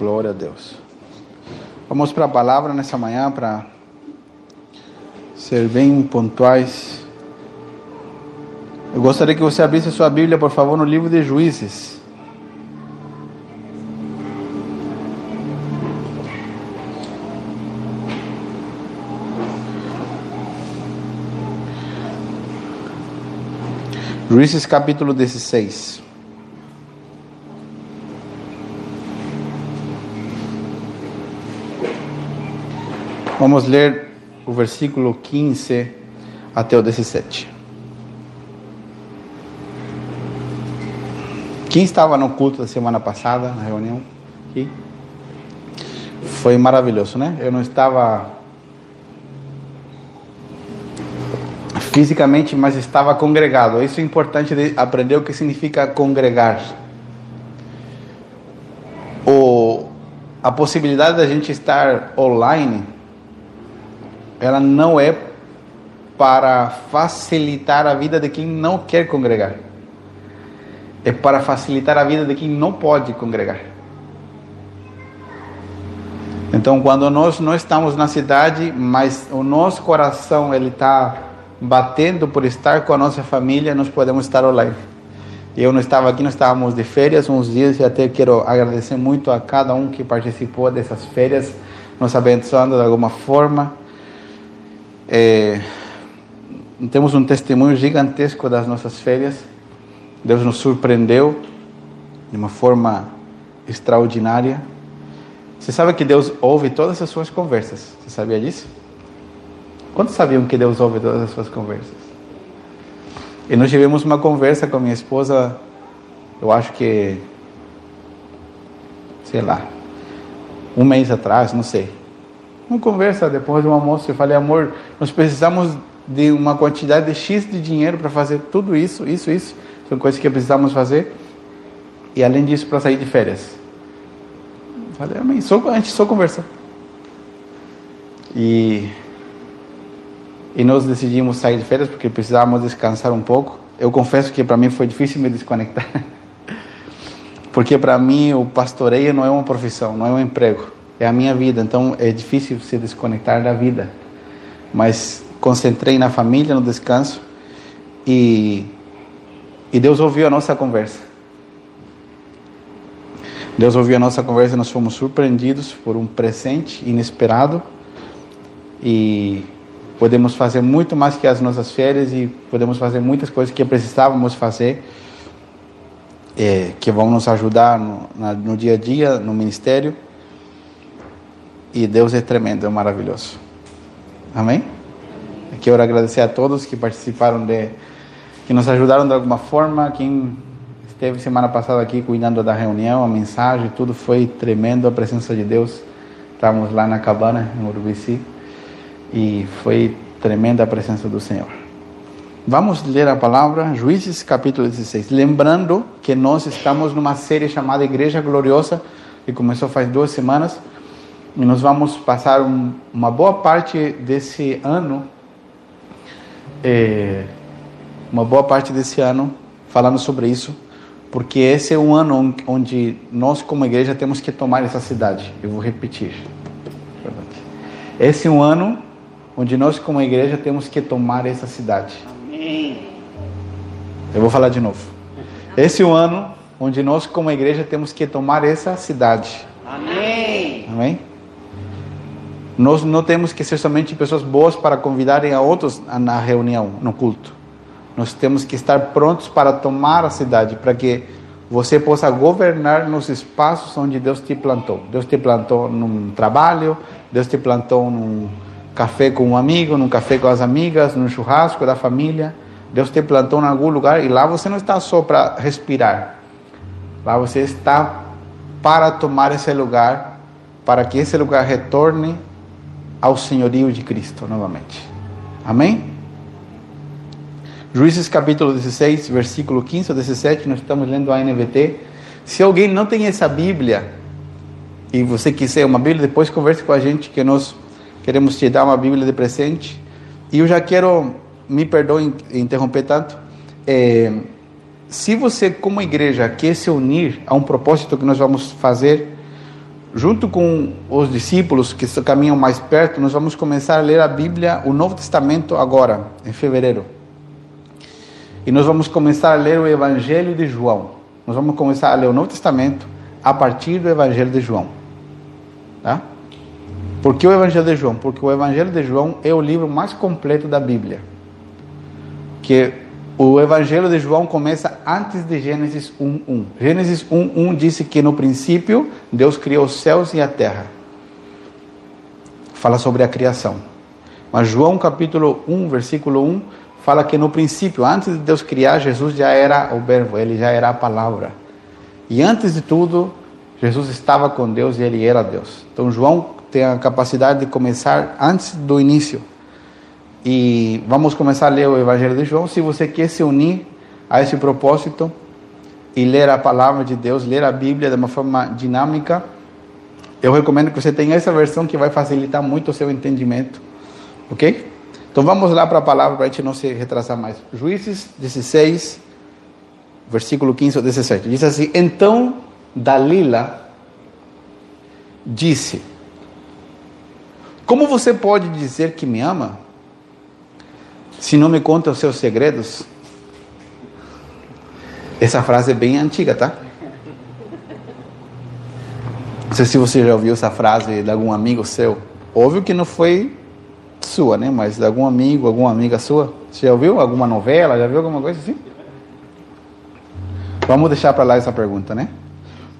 Glória a Deus. Vamos para a palavra nessa manhã para ser bem pontuais. Eu gostaria que você abrisse sua Bíblia, por favor, no livro de Juízes. Juízes capítulo 16. Vamos ler o versículo 15 até o 17. Quem estava no culto da semana passada, na reunião? Aqui? Foi maravilhoso, né? Eu não estava fisicamente, mas estava congregado. Isso é importante de aprender o que significa congregar. O, a possibilidade da gente estar online ela não é para facilitar a vida de quem não quer congregar. É para facilitar a vida de quem não pode congregar. Então, quando nós não estamos na cidade, mas o nosso coração ele está batendo por estar com a nossa família, nós podemos estar online. Eu não estava aqui, nós estávamos de férias uns dias e até quero agradecer muito a cada um que participou dessas férias, nos abençoando de alguma forma. É, temos um testemunho gigantesco das nossas férias. Deus nos surpreendeu de uma forma extraordinária. Você sabe que Deus ouve todas as suas conversas? Você sabia disso? Quantos sabiam que Deus ouve todas as suas conversas? E nós tivemos uma conversa com minha esposa, eu acho que, sei lá, um mês atrás, não sei. Uma conversa depois do almoço, eu falei, amor, nós precisamos de uma quantidade de X de dinheiro para fazer tudo isso, isso, isso. São coisas que precisamos fazer. E além disso, para sair de férias. Eu falei, amém. Só, a gente só conversa. E, e nós decidimos sair de férias porque precisávamos descansar um pouco. Eu confesso que para mim foi difícil me desconectar. Porque para mim o pastoreio não é uma profissão, não é um emprego é a minha vida, então é difícil se desconectar da vida. Mas concentrei na família, no descanso e, e Deus ouviu a nossa conversa. Deus ouviu a nossa conversa e nós fomos surpreendidos por um presente inesperado e podemos fazer muito mais que as nossas férias e podemos fazer muitas coisas que precisávamos fazer é, que vão nos ajudar no, na, no dia a dia, no ministério. E Deus é tremendo, é maravilhoso. Amém? Quero agradecer a todos que participaram de, que nos ajudaram de alguma forma. Quem esteve semana passada aqui cuidando da reunião, a mensagem, tudo foi tremendo, a presença de Deus. Estávamos lá na cabana, em Urubici, e foi tremenda a presença do Senhor. Vamos ler a palavra, Juízes capítulo 16. Lembrando que nós estamos numa série chamada Igreja Gloriosa, que começou faz duas semanas e nós vamos passar um, uma boa parte desse ano, é, uma boa parte desse ano falando sobre isso, porque esse é um ano onde nós como igreja temos que tomar essa cidade. Eu vou repetir. Esse é um ano onde nós como igreja temos que tomar essa cidade. Eu vou falar de novo. Esse é um ano onde nós como igreja temos que tomar essa cidade. Amém. Amém. Nós não temos que ser somente pessoas boas para convidarem a outros na reunião, no culto. Nós temos que estar prontos para tomar a cidade, para que você possa governar nos espaços onde Deus te plantou. Deus te plantou num trabalho, Deus te plantou num café com um amigo, num café com as amigas, num churrasco da família. Deus te plantou em algum lugar e lá você não está só para respirar. Lá você está para tomar esse lugar, para que esse lugar retorne ao senhorio de Cristo novamente. Amém? Juízes capítulo 16, versículo 15 a 17, nós estamos lendo a NVT. Se alguém não tem essa Bíblia e você quiser uma Bíblia, depois converse com a gente que nós queremos te dar uma Bíblia de presente. E eu já quero, me perdoe interromper tanto, é, se você como igreja quer se unir a um propósito que nós vamos fazer junto com os discípulos que caminham mais perto, nós vamos começar a ler a Bíblia, o Novo Testamento agora, em fevereiro. E nós vamos começar a ler o Evangelho de João. Nós vamos começar a ler o Novo Testamento a partir do Evangelho de João. Tá? Por que o Evangelho de João? Porque o Evangelho de João é o livro mais completo da Bíblia. Que o Evangelho de João começa antes de Gênesis 1:1. Gênesis 1:1 disse que no princípio Deus criou os céus e a terra. Fala sobre a criação. Mas João capítulo 1, versículo 1 fala que no princípio, antes de Deus criar, Jesus já era o verbo, ele já era a palavra. E antes de tudo, Jesus estava com Deus e ele era Deus. Então João tem a capacidade de começar antes do início. E vamos começar a ler o Evangelho de João. Se você quer se unir a esse propósito e ler a palavra de Deus, ler a Bíblia de uma forma dinâmica, eu recomendo que você tenha essa versão que vai facilitar muito o seu entendimento. Ok? Então vamos lá para a palavra para a gente não se retrasar mais. Juízes 16, versículo 15 ou 17. Diz assim: Então Dalila disse: Como você pode dizer que me ama se não me conta os seus segredos? Essa frase é bem antiga, tá? Não sei se você já ouviu essa frase de algum amigo seu. Óbvio que não foi sua, né? Mas de algum amigo, alguma amiga sua. Você já ouviu alguma novela? Já viu alguma coisa assim? Vamos deixar para lá essa pergunta, né?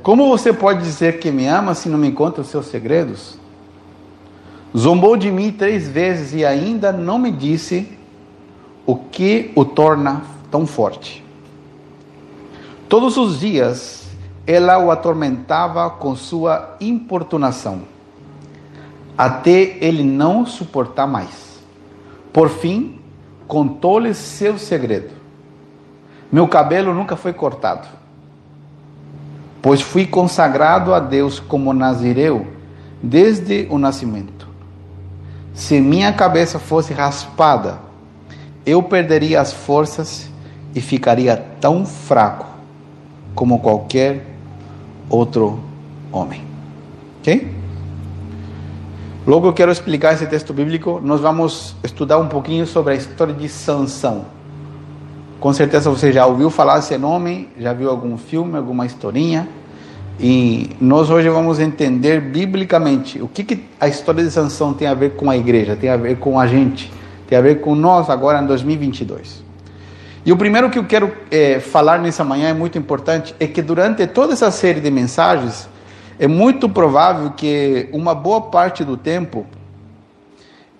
Como você pode dizer que me ama se não me conta os seus segredos? Zombou de mim três vezes e ainda não me disse o que o torna tão forte. Todos os dias ela o atormentava com sua importunação até ele não suportar mais. Por fim, contou-lhe seu segredo. Meu cabelo nunca foi cortado, pois fui consagrado a Deus como nazireu desde o nascimento. Se minha cabeça fosse raspada, eu perderia as forças e ficaria tão fraco como qualquer outro homem. Ok? Logo eu quero explicar esse texto bíblico, nós vamos estudar um pouquinho sobre a história de Sansão. Com certeza você já ouviu falar esse nome, já viu algum filme, alguma historinha. E nós hoje vamos entender biblicamente o que, que a história de Sansão tem a ver com a igreja, tem a ver com a gente, tem a ver com nós agora em 2022. E o primeiro que eu quero é, falar nessa manhã é muito importante, é que durante toda essa série de mensagens, é muito provável que uma boa parte do tempo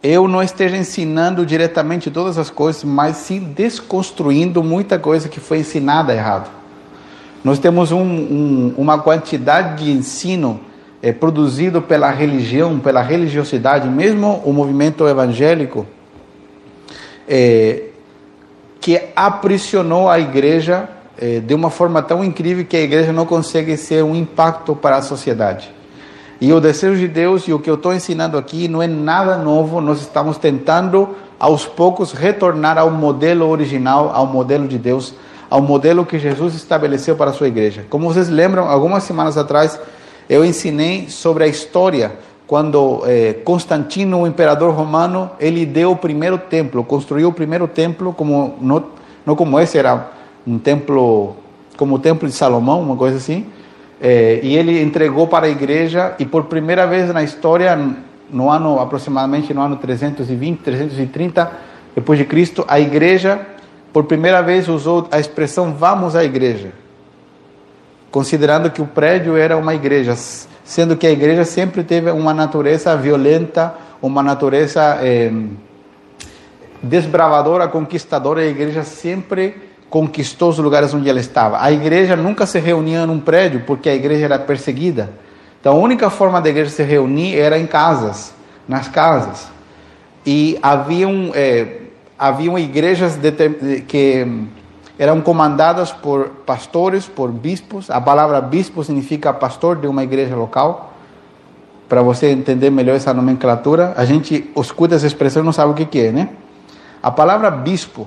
eu não esteja ensinando diretamente todas as coisas, mas sim desconstruindo muita coisa que foi ensinada errado. Nós temos um, um, uma quantidade de ensino é, produzido pela religião, pela religiosidade, mesmo o movimento evangélico, é, que aprisionou a igreja é, de uma forma tão incrível que a igreja não consegue ser um impacto para a sociedade. E o desejo de Deus e o que eu estou ensinando aqui não é nada novo, nós estamos tentando aos poucos retornar ao modelo original, ao modelo de Deus, ao modelo que Jesus estabeleceu para a sua igreja. Como vocês lembram, algumas semanas atrás eu ensinei sobre a história quando eh, Constantino, o imperador romano, ele deu o primeiro templo, construiu o primeiro templo, como não, não como esse era um templo como o templo de Salomão, uma coisa assim, é, e ele entregou para a igreja e por primeira vez na história, no ano aproximadamente no ano 320, 330 depois de Cristo, a igreja por primeira vez usou a expressão vamos à igreja, considerando que o prédio era uma igreja, sendo que a igreja sempre teve uma natureza violenta, uma natureza é, desbravadora, conquistadora, a igreja sempre conquistou os lugares onde ela estava. A igreja nunca se reunia num prédio porque a igreja era perseguida. Então a única forma da igreja se reunir era em casas, nas casas. E haviam, é, haviam igrejas que eram comandadas por pastores, por bispos. A palavra bispo significa pastor de uma igreja local. Para você entender melhor essa nomenclatura, a gente escuta essa expressão e não sabe o que, é, né? A palavra bispo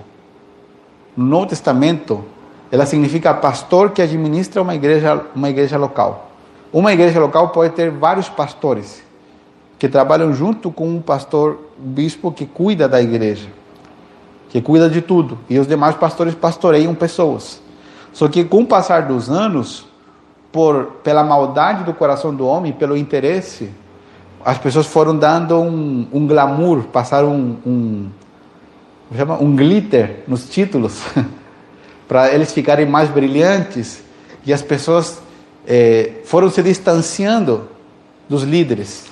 no Novo Testamento, ela significa pastor que administra uma igreja, uma igreja local. Uma igreja local pode ter vários pastores que trabalham junto com um pastor bispo que cuida da igreja, que cuida de tudo, e os demais pastores pastoreiam pessoas. Só que com o passar dos anos, por pela maldade do coração do homem, pelo interesse, as pessoas foram dando um, um glamour, passaram um, um, um glitter nos títulos, para eles ficarem mais brilhantes, e as pessoas é, foram se distanciando dos líderes.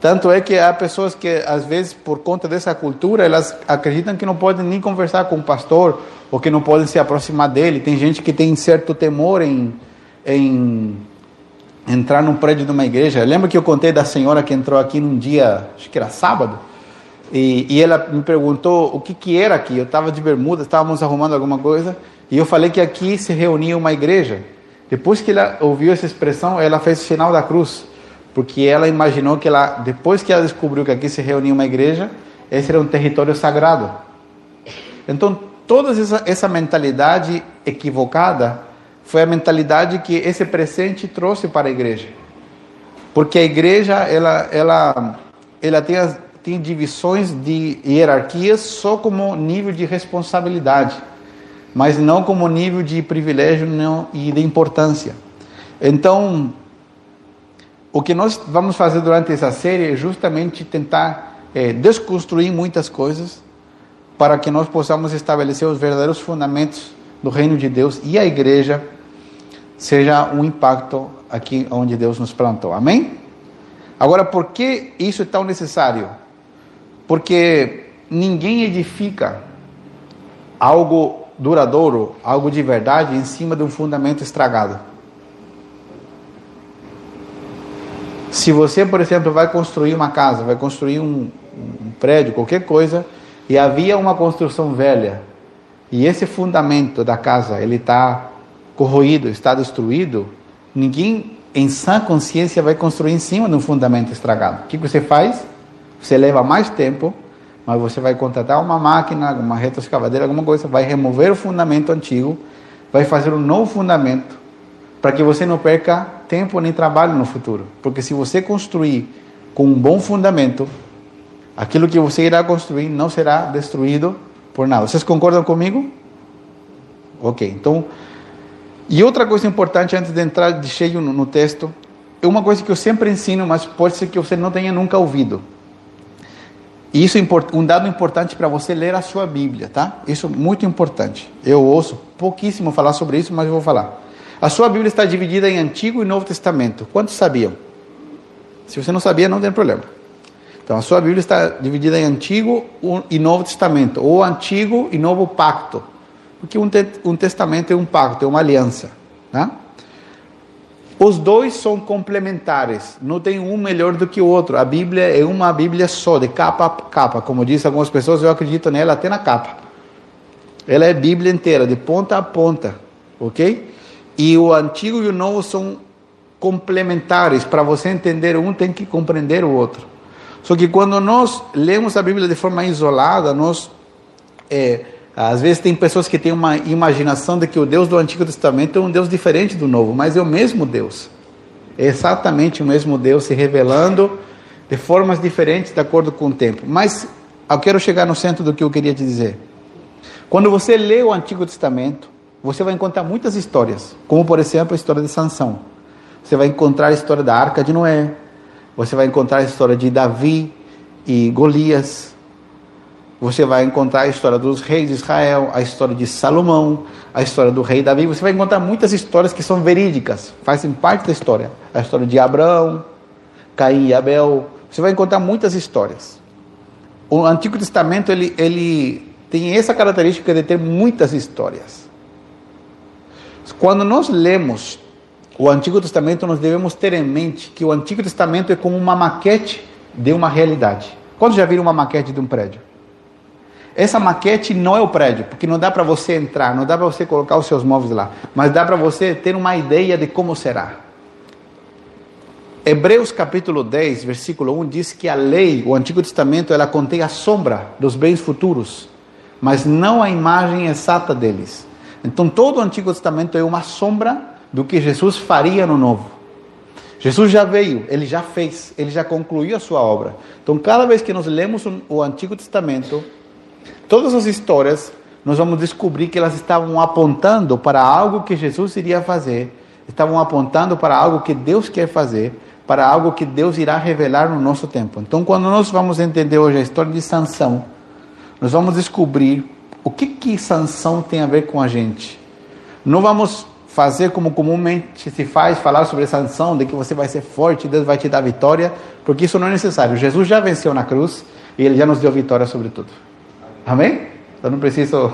Tanto é que há pessoas que, às vezes, por conta dessa cultura, elas acreditam que não podem nem conversar com o pastor, ou que não podem se aproximar dele. Tem gente que tem certo temor em, em entrar num prédio de uma igreja. Lembra que eu contei da senhora que entrou aqui num dia, acho que era sábado, e, e ela me perguntou o que, que era aqui. Eu estava de bermuda, estávamos arrumando alguma coisa, e eu falei que aqui se reunia uma igreja. Depois que ela ouviu essa expressão, ela fez o sinal da cruz, porque ela imaginou que ela, depois que ela descobriu que aqui se reunia uma igreja, esse era um território sagrado. Então, toda essa, essa mentalidade equivocada foi a mentalidade que esse presente trouxe para a igreja. Porque a igreja, ela, ela, ela tem, as, tem divisões de hierarquias só como nível de responsabilidade mas não como nível de privilégio não, e de importância. Então, o que nós vamos fazer durante essa série é justamente tentar é, desconstruir muitas coisas para que nós possamos estabelecer os verdadeiros fundamentos do reino de Deus e a igreja seja um impacto aqui onde Deus nos plantou. Amém? Agora, por que isso é tão necessário? Porque ninguém edifica algo duradouro, algo de verdade, em cima de um fundamento estragado. Se você, por exemplo, vai construir uma casa, vai construir um, um prédio, qualquer coisa, e havia uma construção velha, e esse fundamento da casa ele está corroído, está destruído, ninguém em sã consciência vai construir em cima de um fundamento estragado. O que você faz? Você leva mais tempo mas você vai contratar uma máquina, uma retroescavadeira, alguma coisa, vai remover o fundamento antigo, vai fazer um novo fundamento, para que você não perca tempo nem trabalho no futuro. Porque se você construir com um bom fundamento, aquilo que você irá construir não será destruído por nada. Vocês concordam comigo? Ok, então. E outra coisa importante antes de entrar de cheio no, no texto, é uma coisa que eu sempre ensino, mas pode ser que você não tenha nunca ouvido. E isso é um dado importante para você ler a sua Bíblia, tá? Isso é muito importante. Eu ouço pouquíssimo falar sobre isso, mas eu vou falar. A sua Bíblia está dividida em Antigo e Novo Testamento. Quantos sabiam? Se você não sabia, não tem problema. Então, a sua Bíblia está dividida em Antigo e Novo Testamento, ou Antigo e Novo Pacto. Porque um, te um testamento é um pacto, é uma aliança. Tá? Os dois são complementares, não tem um melhor do que o outro. A Bíblia é uma Bíblia só, de capa a capa. Como dizem algumas pessoas, eu acredito nela até na capa. Ela é Bíblia inteira, de ponta a ponta, ok? E o Antigo e o Novo são complementares. Para você entender um, tem que compreender o outro. Só que quando nós lemos a Bíblia de forma isolada, nós é, às vezes tem pessoas que têm uma imaginação de que o Deus do Antigo Testamento é um Deus diferente do Novo, mas é o mesmo Deus. É exatamente o mesmo Deus se revelando de formas diferentes de acordo com o tempo. Mas eu quero chegar no centro do que eu queria te dizer. Quando você lê o Antigo Testamento, você vai encontrar muitas histórias, como por exemplo a história de Sansão. Você vai encontrar a história da Arca de Noé. Você vai encontrar a história de Davi e Golias você vai encontrar a história dos reis de Israel, a história de Salomão, a história do rei Davi. Você vai encontrar muitas histórias que são verídicas, fazem parte da história. A história de Abraão, Caim e Abel. Você vai encontrar muitas histórias. O Antigo Testamento ele, ele tem essa característica de ter muitas histórias. Quando nós lemos o Antigo Testamento, nós devemos ter em mente que o Antigo Testamento é como uma maquete de uma realidade. Quando já viram uma maquete de um prédio? Essa maquete não é o prédio, porque não dá para você entrar, não dá para você colocar os seus móveis lá, mas dá para você ter uma ideia de como será. Hebreus capítulo 10, versículo 1 diz que a lei, o Antigo Testamento, ela contém a sombra dos bens futuros, mas não a imagem exata deles. Então todo o Antigo Testamento é uma sombra do que Jesus faria no Novo. Jesus já veio, ele já fez, ele já concluiu a sua obra. Então, cada vez que nós lemos o Antigo Testamento, todas as histórias, nós vamos descobrir que elas estavam apontando para algo que Jesus iria fazer, estavam apontando para algo que Deus quer fazer, para algo que Deus irá revelar no nosso tempo. Então, quando nós vamos entender hoje a história de Sansão, nós vamos descobrir o que que Sansão tem a ver com a gente. Não vamos fazer como comumente se faz, falar sobre sanção, de que você vai ser forte, Deus vai te dar vitória, porque isso não é necessário. Jesus já venceu na cruz e ele já nos deu vitória sobre tudo. Amém? Eu não preciso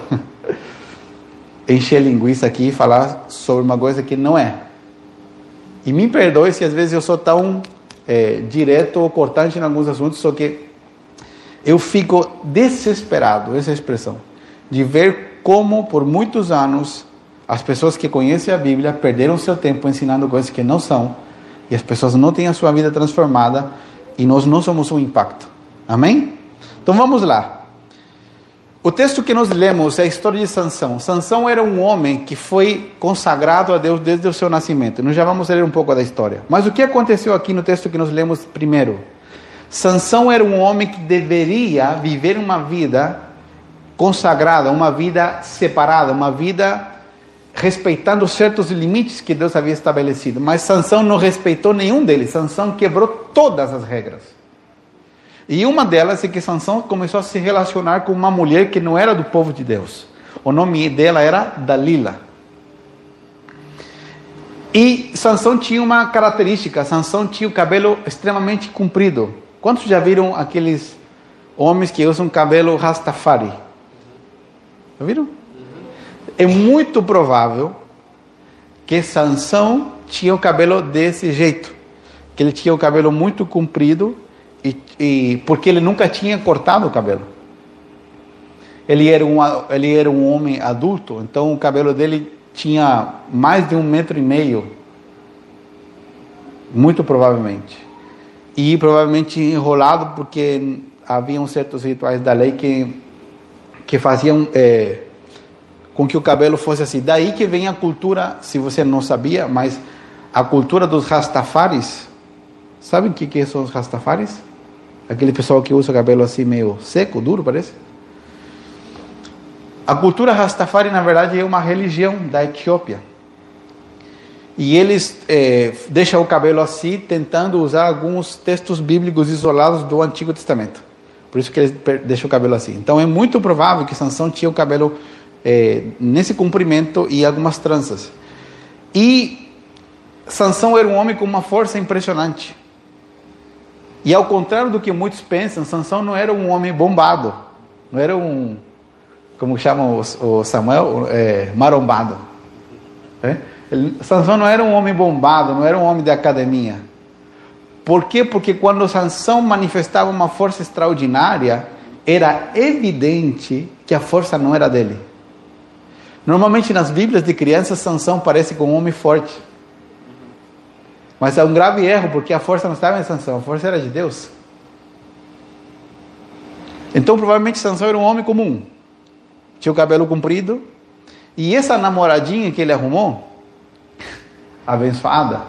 encher linguiça aqui e falar sobre uma coisa que não é. E me perdoe se às vezes eu sou tão é, direto ou cortante em alguns assuntos, só que eu fico desesperado, essa expressão, de ver como por muitos anos as pessoas que conhecem a Bíblia perderam seu tempo ensinando coisas que não são, e as pessoas não têm a sua vida transformada, e nós não somos um impacto. Amém? Então vamos lá. O texto que nós lemos é a história de Sansão. Sansão era um homem que foi consagrado a Deus desde o seu nascimento. Nós já vamos ler um pouco da história. Mas o que aconteceu aqui no texto que nós lemos primeiro? Sansão era um homem que deveria viver uma vida consagrada, uma vida separada, uma vida respeitando certos limites que Deus havia estabelecido. Mas Sansão não respeitou nenhum deles. Sansão quebrou todas as regras. E uma delas é que Sansão começou a se relacionar com uma mulher que não era do povo de Deus. O nome dela era Dalila. E Sansão tinha uma característica, Sansão tinha o cabelo extremamente comprido. Quantos já viram aqueles homens que usam cabelo rastafari? Viram? é muito provável que Sansão tinha o cabelo desse jeito, que ele tinha o cabelo muito comprido e, e porque ele nunca tinha cortado o cabelo. Ele era um ele era um homem adulto, então o cabelo dele tinha mais de um metro e meio, muito provavelmente, e provavelmente enrolado porque haviam certos rituais da lei que que faziam é, com que o cabelo fosse assim. Daí que vem a cultura, se você não sabia, mas a cultura dos rastafaris. Sabem o que, que são os rastafaris? Aquele pessoal que usa o cabelo assim meio seco, duro, parece. A cultura rastafari, na verdade, é uma religião da Etiópia. E eles é, deixam o cabelo assim, tentando usar alguns textos bíblicos isolados do Antigo Testamento. Por isso que eles deixam o cabelo assim. Então é muito provável que Sansão tinha o cabelo é, nesse cumprimento e algumas tranças. E Sansão era um homem com uma força impressionante. E ao contrário do que muitos pensam, Sansão não era um homem bombado, não era um, como chamam o Samuel, é, marombado. É? Ele, Sansão não era um homem bombado, não era um homem de academia. Por quê? Porque quando Sansão manifestava uma força extraordinária, era evidente que a força não era dele. Normalmente nas Bíblias de crianças, Sansão parece com um homem forte. Mas é um grave erro, porque a força não estava em Sansão, a força era de Deus. Então provavelmente Sansão era um homem comum. Tinha o cabelo comprido. E essa namoradinha que ele arrumou, abençoada,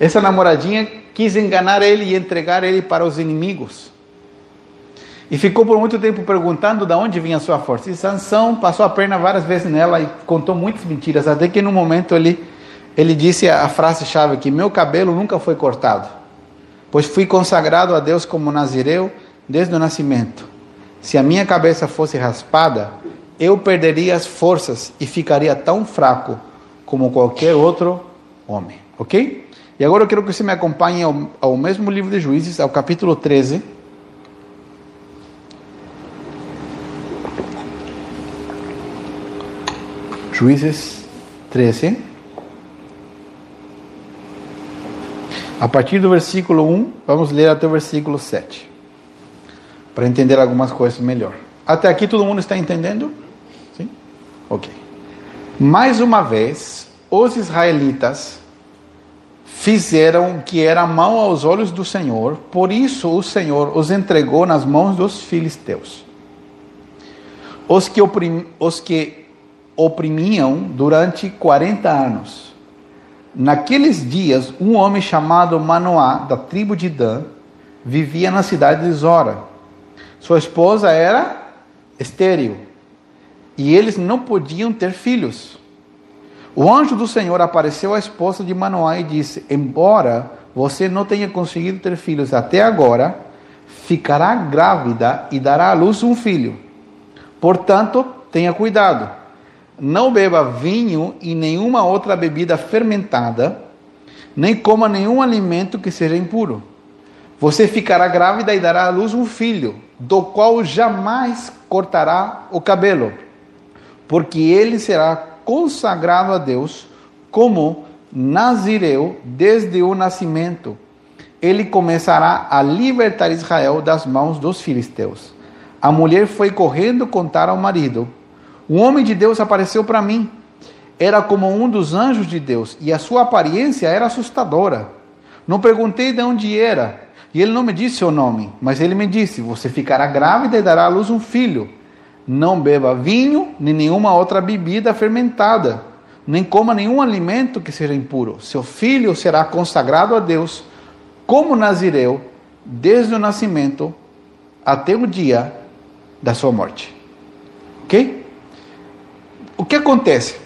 essa namoradinha quis enganar ele e entregar ele para os inimigos. E ficou por muito tempo perguntando de onde vinha sua força. E Sansão passou a perna várias vezes nela e contou muitas mentiras, até que no momento ele, ele disse a frase-chave que meu cabelo nunca foi cortado, pois fui consagrado a Deus como nazireu desde o nascimento. Se a minha cabeça fosse raspada, eu perderia as forças e ficaria tão fraco como qualquer outro homem. Ok? E agora eu quero que você me acompanhe ao, ao mesmo livro de Juízes, ao capítulo 13. Juízes 13. A partir do versículo 1, vamos ler até o versículo 7. Para entender algumas coisas melhor. Até aqui todo mundo está entendendo? Sim? Ok. Mais uma vez, os israelitas fizeram o que era mal aos olhos do Senhor, por isso o Senhor os entregou nas mãos dos filisteus. Os que, oprim, os que oprimiam durante 40 anos. Naqueles dias, um homem chamado Manoá, da tribo de Dan, vivia na cidade de Zora. Sua esposa era estéril e eles não podiam ter filhos. O anjo do Senhor apareceu à esposa de Manoá e disse: Embora você não tenha conseguido ter filhos até agora, ficará grávida e dará à luz um filho. Portanto, tenha cuidado. Não beba vinho e nenhuma outra bebida fermentada, nem coma nenhum alimento que seja impuro. Você ficará grávida e dará à luz um filho, do qual jamais cortará o cabelo, porque ele será consagrado a Deus como nazireu desde o nascimento. Ele começará a libertar Israel das mãos dos filisteus. A mulher foi correndo contar ao marido: Um homem de Deus apareceu para mim. Era como um dos anjos de Deus e a sua aparência era assustadora. Não perguntei de onde era e ele não me disse o nome, mas ele me disse: Você ficará grávida e dará à luz um filho. Não beba vinho nem nenhuma outra bebida fermentada, nem coma nenhum alimento que seja impuro. Seu filho será consagrado a Deus como nazireu desde o nascimento até o dia da sua morte. Ok? O que acontece?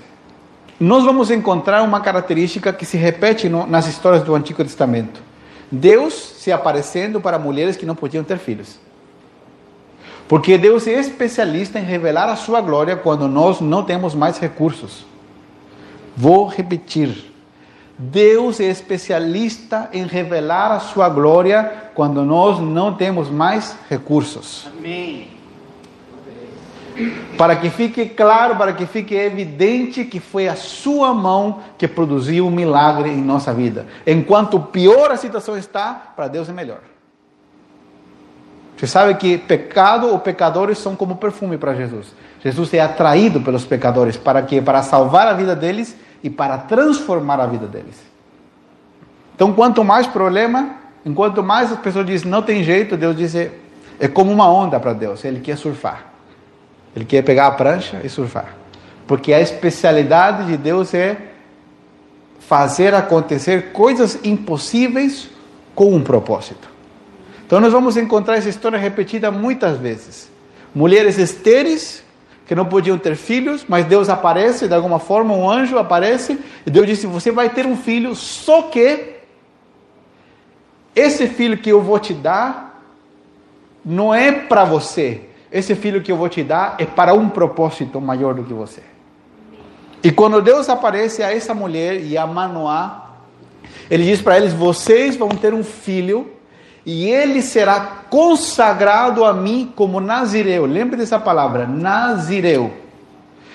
Nós vamos encontrar uma característica que se repete no, nas histórias do Antigo Testamento. Deus se aparecendo para mulheres que não podiam ter filhos. Porque Deus é especialista em revelar a sua glória quando nós não temos mais recursos. Vou repetir. Deus é especialista em revelar a sua glória quando nós não temos mais recursos. Amém para que fique claro, para que fique evidente que foi a sua mão que produziu um milagre em nossa vida. Enquanto pior a situação está, para Deus é melhor. Você sabe que pecado ou pecadores são como perfume para Jesus. Jesus é atraído pelos pecadores para que para salvar a vida deles e para transformar a vida deles. Então, quanto mais problema, enquanto mais as pessoas dizem não tem jeito, Deus diz é, é como uma onda para Deus, ele quer surfar. Ele quer pegar a prancha e surfar. Porque a especialidade de Deus é fazer acontecer coisas impossíveis com um propósito. Então nós vamos encontrar essa história repetida muitas vezes. Mulheres estéreis que não podiam ter filhos, mas Deus aparece de alguma forma, um anjo aparece e Deus disse: Você vai ter um filho, só que esse filho que eu vou te dar não é para você, esse filho que eu vou te dar é para um propósito maior do que você. E quando Deus aparece a essa mulher e a Manoá, ele diz para eles: Vocês vão ter um filho e ele será consagrado a mim como Nazireu. Lembre dessa palavra, Nazireu.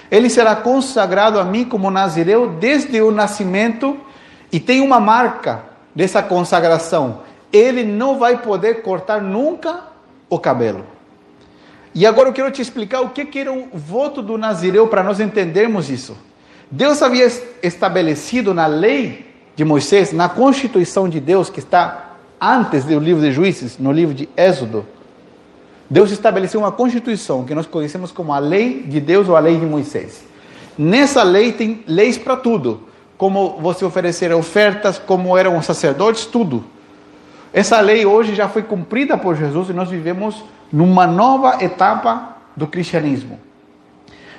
Ele será consagrado a mim como Nazireu desde o nascimento e tem uma marca dessa consagração. Ele não vai poder cortar nunca o cabelo. E agora eu quero te explicar o que, era o voto do Nazireu para nós entendermos isso. Deus havia estabelecido na lei de Moisés, na constituição de Deus, que está antes do livro de Juízes, no livro de Êxodo, Deus estabeleceu uma constituição que nós conhecemos como a lei de Deus ou a lei de Moisés. Nessa lei tem leis para tudo, como você oferecer ofertas, como eram os sacerdotes, tudo. Essa lei hoje já foi cumprida por Jesus e nós vivemos numa nova etapa do cristianismo.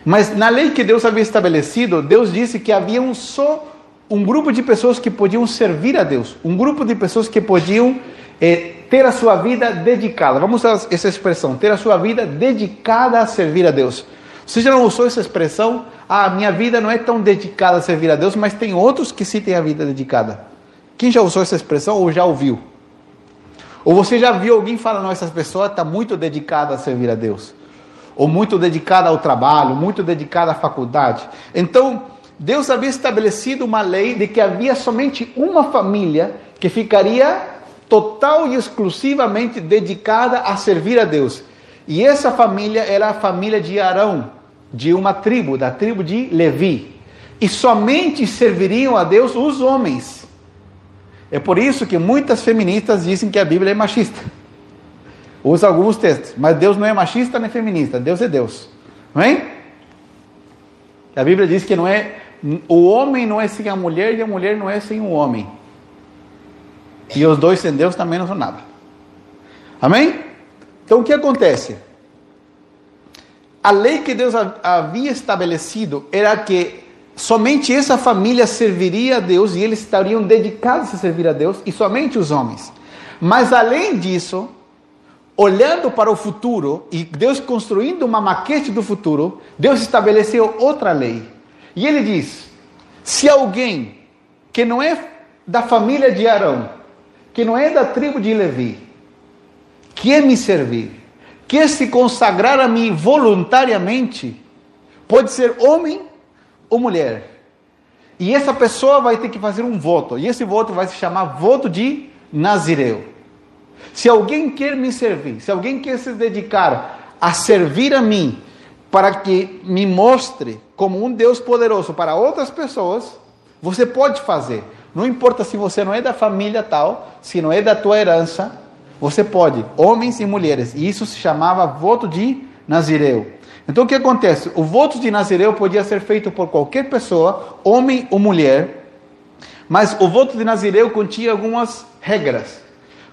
Mas na lei que Deus havia estabelecido, Deus disse que havia um só um grupo de pessoas que podiam servir a Deus, um grupo de pessoas que podiam eh, ter a sua vida dedicada. Vamos usar essa expressão, ter a sua vida dedicada a servir a Deus. Você já não usou essa expressão? Ah, minha vida não é tão dedicada a servir a Deus, mas tem outros que sim têm a vida dedicada. Quem já usou essa expressão ou já ouviu? Ou você já viu alguém falando, essa pessoa está muito dedicada a servir a Deus? Ou muito dedicada ao trabalho, muito dedicada à faculdade. Então, Deus havia estabelecido uma lei de que havia somente uma família que ficaria total e exclusivamente dedicada a servir a Deus. E essa família era a família de Arão, de uma tribo, da tribo de Levi. E somente serviriam a Deus os homens. É por isso que muitas feministas dizem que a Bíblia é machista. Usa alguns textos, mas Deus não é machista nem feminista, Deus é Deus. Não é? A Bíblia diz que não é o homem não é sem a mulher e a mulher não é sem o homem. E os dois sem Deus também não são nada. Amém? Então o que acontece? A lei que Deus havia estabelecido era que somente essa família serviria a Deus e eles estariam dedicados a servir a Deus e somente os homens. Mas além disso, olhando para o futuro e Deus construindo uma maquete do futuro, Deus estabeleceu outra lei. E ele diz: se alguém que não é da família de Arão, que não é da tribo de Levi, quer me servir, quer se consagrar a mim voluntariamente, pode ser homem ou mulher. E essa pessoa vai ter que fazer um voto, e esse voto vai se chamar voto de Nazireu. Se alguém quer me servir, se alguém quer se dedicar a servir a mim, para que me mostre como um Deus poderoso para outras pessoas, você pode fazer. Não importa se você não é da família tal, se não é da tua herança, você pode, homens e mulheres. E isso se chamava voto de Nazireu. Então o que acontece? O voto de Nazireu podia ser feito por qualquer pessoa, homem ou mulher, mas o voto de Nazireu continha algumas regras.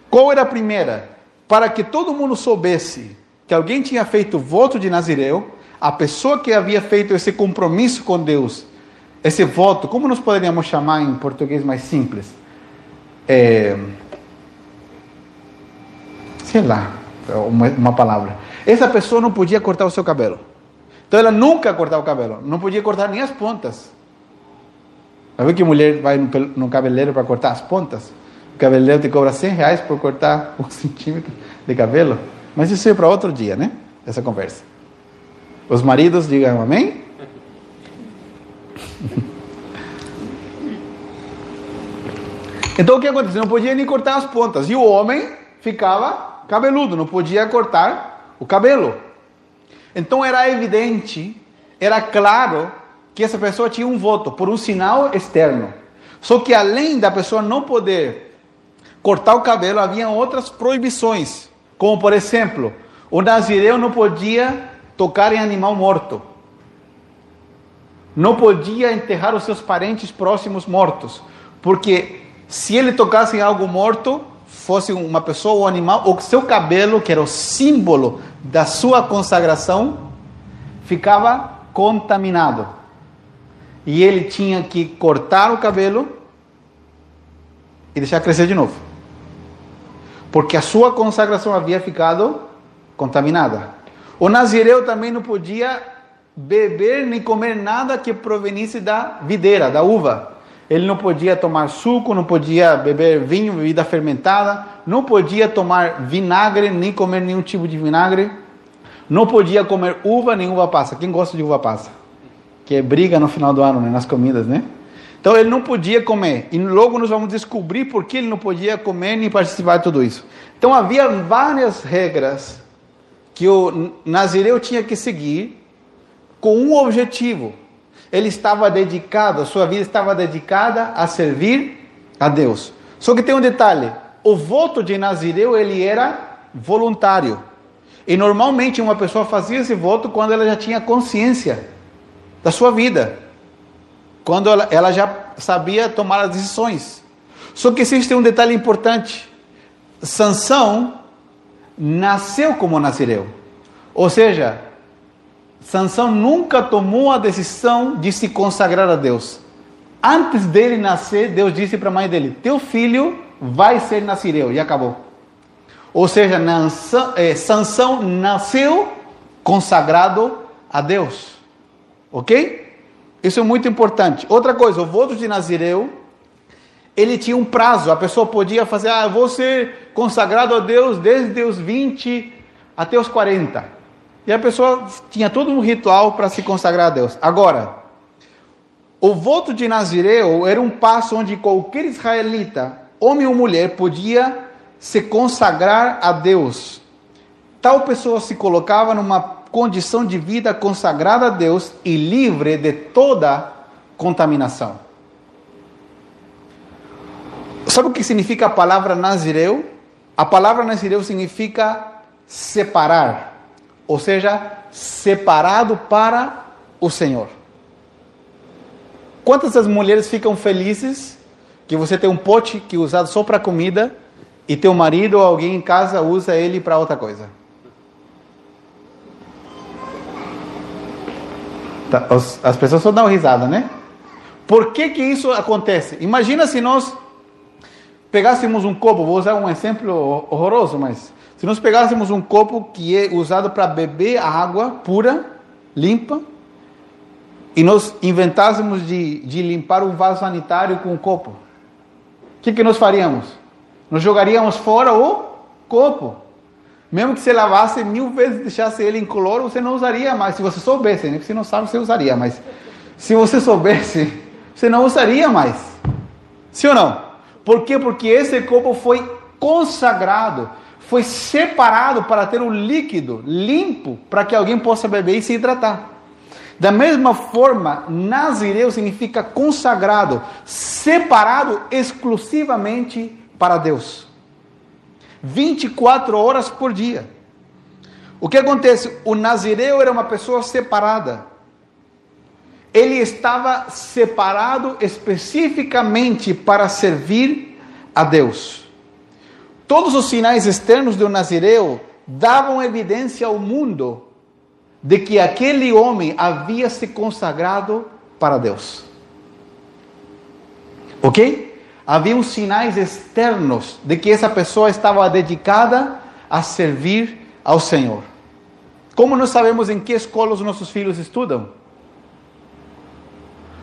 Qual era a primeira? Para que todo mundo soubesse que alguém tinha feito o voto de Nazireu, a pessoa que havia feito esse compromisso com Deus, esse voto, como nós poderíamos chamar em português mais simples? É, sei lá, uma, uma palavra. Essa pessoa não podia cortar o seu cabelo. Então ela nunca cortava o cabelo, não podia cortar nem as pontas. Sabe que mulher vai no, no cabeleireiro para cortar as pontas? O cabeleireiro te cobra 100 reais por cortar um centímetro de cabelo. Mas isso é para outro dia, né? Essa conversa. Os maridos digam amém. Então o que aconteceu? Não podia nem cortar as pontas. E o homem ficava cabeludo, não podia cortar o cabelo. Então era evidente, era claro que essa pessoa tinha um voto por um sinal externo. Só que além da pessoa não poder cortar o cabelo, havia outras proibições, como por exemplo, o nazireu não podia tocar em animal morto. Não podia enterrar os seus parentes próximos mortos, porque se ele tocasse em algo morto, fosse uma pessoa ou animal, o seu cabelo, que era o símbolo da sua consagração, ficava contaminado. E ele tinha que cortar o cabelo e deixar crescer de novo. Porque a sua consagração havia ficado contaminada. O nazireu também não podia beber nem comer nada que provenisse da videira, da uva. Ele não podia tomar suco, não podia beber vinho, bebida fermentada, não podia tomar vinagre, nem comer nenhum tipo de vinagre, não podia comer uva nem uva passa. Quem gosta de uva passa? Que é briga no final do ano, né? nas comidas, né? Então ele não podia comer. E logo nós vamos descobrir por que ele não podia comer nem participar de tudo isso. Então havia várias regras que o Nazireu tinha que seguir com um objetivo. Ele estava dedicado, a sua vida estava dedicada a servir a Deus. Só que tem um detalhe: o voto de Nazireu ele era voluntário. E normalmente uma pessoa fazia esse voto quando ela já tinha consciência da sua vida, quando ela, ela já sabia tomar as decisões. Só que existe um detalhe importante: Sansão nasceu como nazireu. Ou seja, Sansão nunca tomou a decisão de se consagrar a Deus. Antes dele nascer, Deus disse para a mãe dele: Teu filho vai ser nazireu. E acabou. Ou seja, eh, Sansão nasceu consagrado a Deus. Ok? Isso é muito importante. Outra coisa, o voto de Nazireu, ele tinha um prazo. A pessoa podia fazer, ah, eu vou ser consagrado a Deus desde os 20 até os 40. E a pessoa tinha todo um ritual para se consagrar a Deus. Agora, o voto de Nazireu era um passo onde qualquer israelita, homem ou mulher, podia se consagrar a Deus. Tal pessoa se colocava numa condição de vida consagrada a Deus e livre de toda contaminação. Sabe o que significa a palavra Nazireu? A palavra Nazireu significa separar, ou seja, separado para o Senhor. quantas das mulheres ficam felizes que você tem um pote que é usado só para comida e teu marido ou alguém em casa usa ele para outra coisa? Tá, as, as pessoas só dão risada, né? Por que que isso acontece? Imagina se nós pegássemos um copo, vou usar um exemplo horroroso, mas se nós pegássemos um copo que é usado para beber água pura, limpa, e nós inventássemos de, de limpar um vaso sanitário com um copo, o que, que nós faríamos? Nós jogaríamos fora o copo. Mesmo que você lavasse mil vezes deixasse ele incolor, você não usaria mais. Se você soubesse, né? Se não sabe, você usaria, mas se você soubesse, você não usaria mais. Sim ou não? Por quê? Porque esse copo foi consagrado, foi separado para ter um líquido limpo para que alguém possa beber e se hidratar. Da mesma forma, Nazireu significa consagrado, separado exclusivamente para Deus. 24 horas por dia. O que acontece? O Nazireu era uma pessoa separada. Ele estava separado especificamente para servir a Deus. Todos os sinais externos do Nazireu davam evidência ao mundo de que aquele homem havia se consagrado para Deus. Ok? Havia os sinais externos de que essa pessoa estava dedicada a servir ao Senhor. Como nós sabemos em que escola os nossos filhos estudam?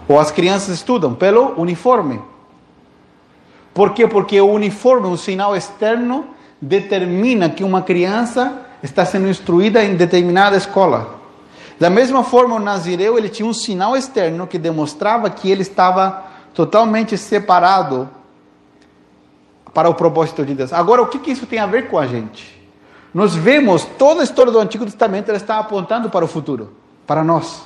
Ou as crianças estudam? Pelo uniforme. Por quê? Porque o uniforme, um sinal externo, determina que uma criança está sendo instruída em determinada escola. Da mesma forma, o Nazireu ele tinha um sinal externo que demonstrava que ele estava totalmente separado para o propósito de Deus. Agora, o que, que isso tem a ver com a gente? Nós vemos toda a história do Antigo Testamento, ela está apontando para o futuro, para nós.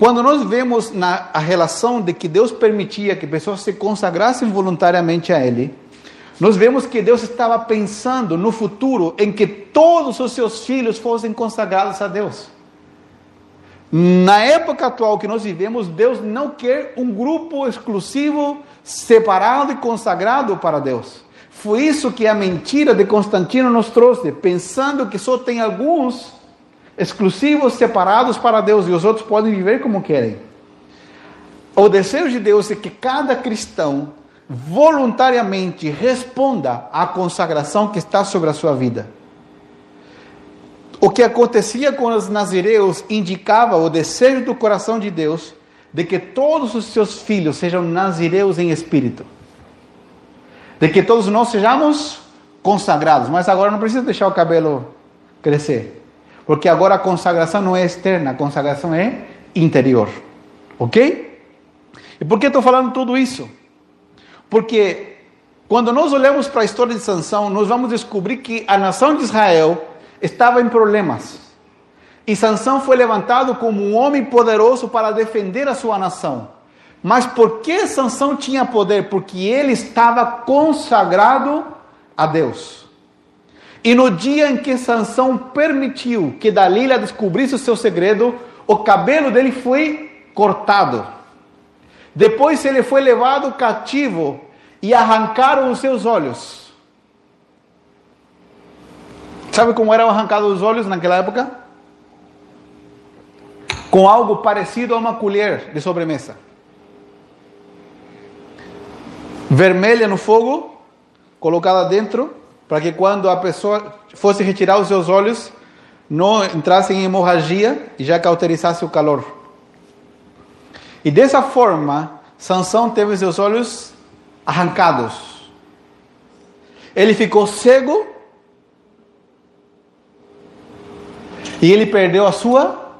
Quando nós vemos na, a relação de que Deus permitia que pessoas se consagrassem voluntariamente a Ele, nós vemos que Deus estava pensando no futuro em que todos os seus filhos fossem consagrados a Deus. Na época atual que nós vivemos, Deus não quer um grupo exclusivo, separado e consagrado para Deus. Foi isso que a mentira de Constantino nos trouxe, pensando que só tem alguns exclusivos, separados para Deus e os outros podem viver como querem. O desejo de Deus é que cada cristão voluntariamente responda à consagração que está sobre a sua vida. O que acontecia com os nazireus indicava o desejo do coração de Deus de que todos os seus filhos sejam nazireus em espírito. De que todos nós sejamos consagrados. Mas agora não precisa deixar o cabelo crescer. Porque agora a consagração não é externa, a consagração é interior. Ok? E por que estou falando tudo isso? Porque quando nós olhamos para a história de Sansão, nós vamos descobrir que a nação de Israel estava em problemas. E Sansão foi levantado como um homem poderoso para defender a sua nação. Mas por que Sansão tinha poder? Porque ele estava consagrado a Deus. E no dia em que Sansão permitiu que Dalila descobrisse o seu segredo, o cabelo dele foi cortado. Depois ele foi levado cativo e arrancaram os seus olhos. Sabe como eram arrancados os olhos naquela época? Com algo parecido a uma colher de sobremesa. Vermelha no fogo, colocada dentro, para que quando a pessoa fosse retirar os seus olhos, não entrasse em hemorragia e já cauterizasse o calor. E dessa forma, Sansão teve seus olhos arrancados. Ele ficou cego e ele perdeu a sua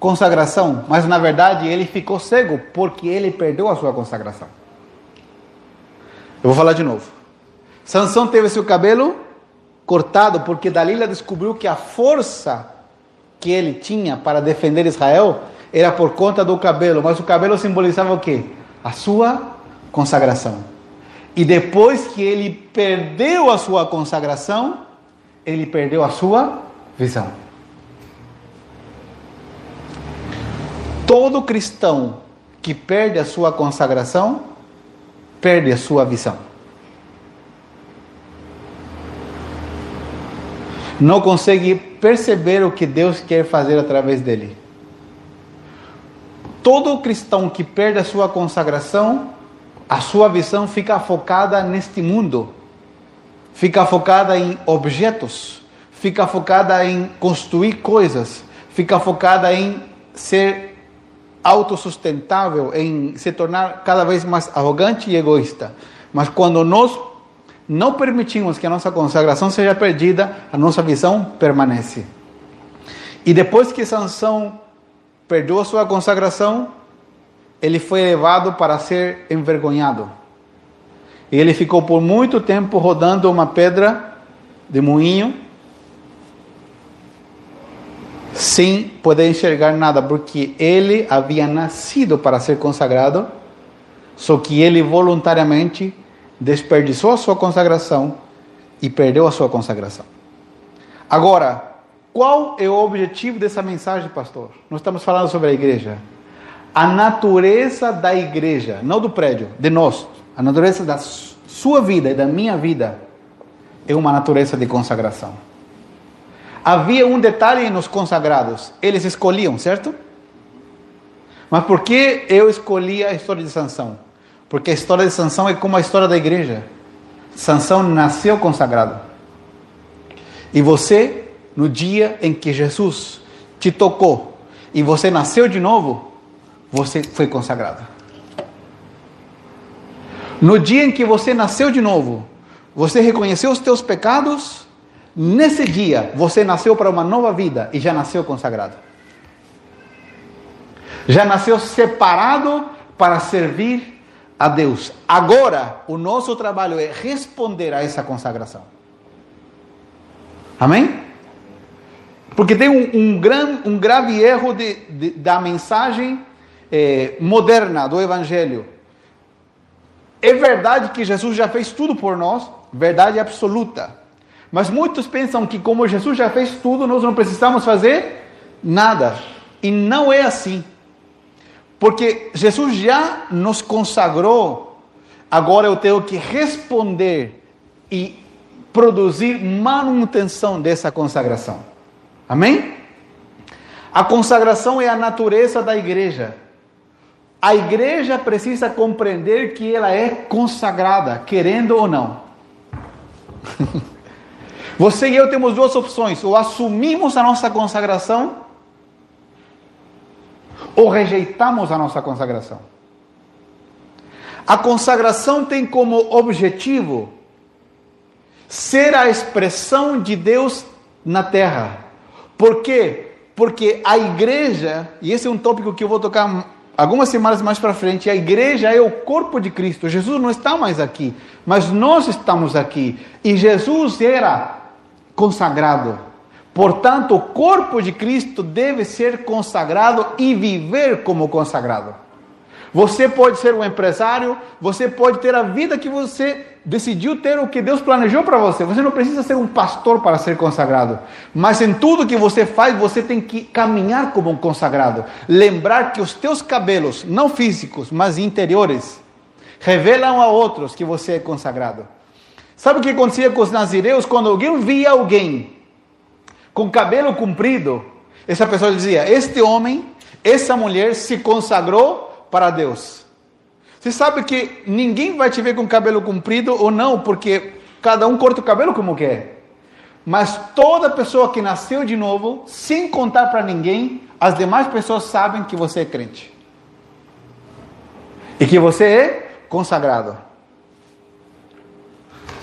consagração, mas na verdade ele ficou cego porque ele perdeu a sua consagração. Eu vou falar de novo. Sansão teve seu cabelo cortado porque Dalila descobriu que a força que ele tinha para defender Israel era por conta do cabelo, mas o cabelo simbolizava o quê? A sua consagração. E depois que ele perdeu a sua consagração, ele perdeu a sua visão. Todo cristão que perde a sua consagração, perde a sua visão. Não consegue perceber o que Deus quer fazer através dele. Todo cristão que perde a sua consagração, a sua visão fica focada neste mundo, fica focada em objetos, fica focada em construir coisas, fica focada em ser autossustentável, em se tornar cada vez mais arrogante e egoísta. Mas quando nós não permitimos que a nossa consagração seja perdida, a nossa visão permanece. E depois que Sansão perdeu a sua consagração, ele foi levado para ser envergonhado. E ele ficou por muito tempo rodando uma pedra de moinho, sem poder enxergar nada, porque ele havia nascido para ser consagrado, só que ele voluntariamente desperdiçou a sua consagração e perdeu a sua consagração. Agora, qual é o objetivo dessa mensagem, pastor? Nós estamos falando sobre a igreja. A natureza da igreja, não do prédio, de nós, a natureza da sua vida e da minha vida é uma natureza de consagração. Havia um detalhe nos consagrados, eles escolhiam, certo? Mas por que eu escolhi a história de Sansão? Porque a história de Sansão é como a história da igreja. Sansão nasceu consagrado. E você, no dia em que Jesus te tocou e você nasceu de novo, você foi consagrado. No dia em que você nasceu de novo, você reconheceu os teus pecados, nesse dia você nasceu para uma nova vida e já nasceu consagrado. Já nasceu separado para servir a Deus. Agora, o nosso trabalho é responder a essa consagração. Amém? Porque tem um, um, gran, um grave erro de, de, da mensagem eh, moderna do Evangelho. É verdade que Jesus já fez tudo por nós, verdade absoluta. Mas muitos pensam que, como Jesus já fez tudo, nós não precisamos fazer nada. E não é assim. Porque Jesus já nos consagrou, agora eu tenho que responder e produzir manutenção dessa consagração. Amém? A consagração é a natureza da igreja. A igreja precisa compreender que ela é consagrada, querendo ou não. Você e eu temos duas opções: ou assumimos a nossa consagração, ou rejeitamos a nossa consagração. A consagração tem como objetivo ser a expressão de Deus na terra. Por quê? Porque a igreja, e esse é um tópico que eu vou tocar algumas semanas mais para frente, a igreja é o corpo de Cristo. Jesus não está mais aqui, mas nós estamos aqui. E Jesus era consagrado. Portanto, o corpo de Cristo deve ser consagrado e viver como consagrado. Você pode ser um empresário, você pode ter a vida que você decidiu ter, o que Deus planejou para você. Você não precisa ser um pastor para ser consagrado. Mas em tudo que você faz, você tem que caminhar como um consagrado. Lembrar que os teus cabelos, não físicos, mas interiores, revelam a outros que você é consagrado. Sabe o que acontecia com os nazireus? Quando alguém via alguém com cabelo comprido, essa pessoa dizia: Este homem, essa mulher se consagrou para Deus. Você sabe que ninguém vai te ver com cabelo comprido ou não, porque cada um corta o cabelo como quer. Mas toda pessoa que nasceu de novo, sem contar para ninguém, as demais pessoas sabem que você é crente. E que você é consagrado.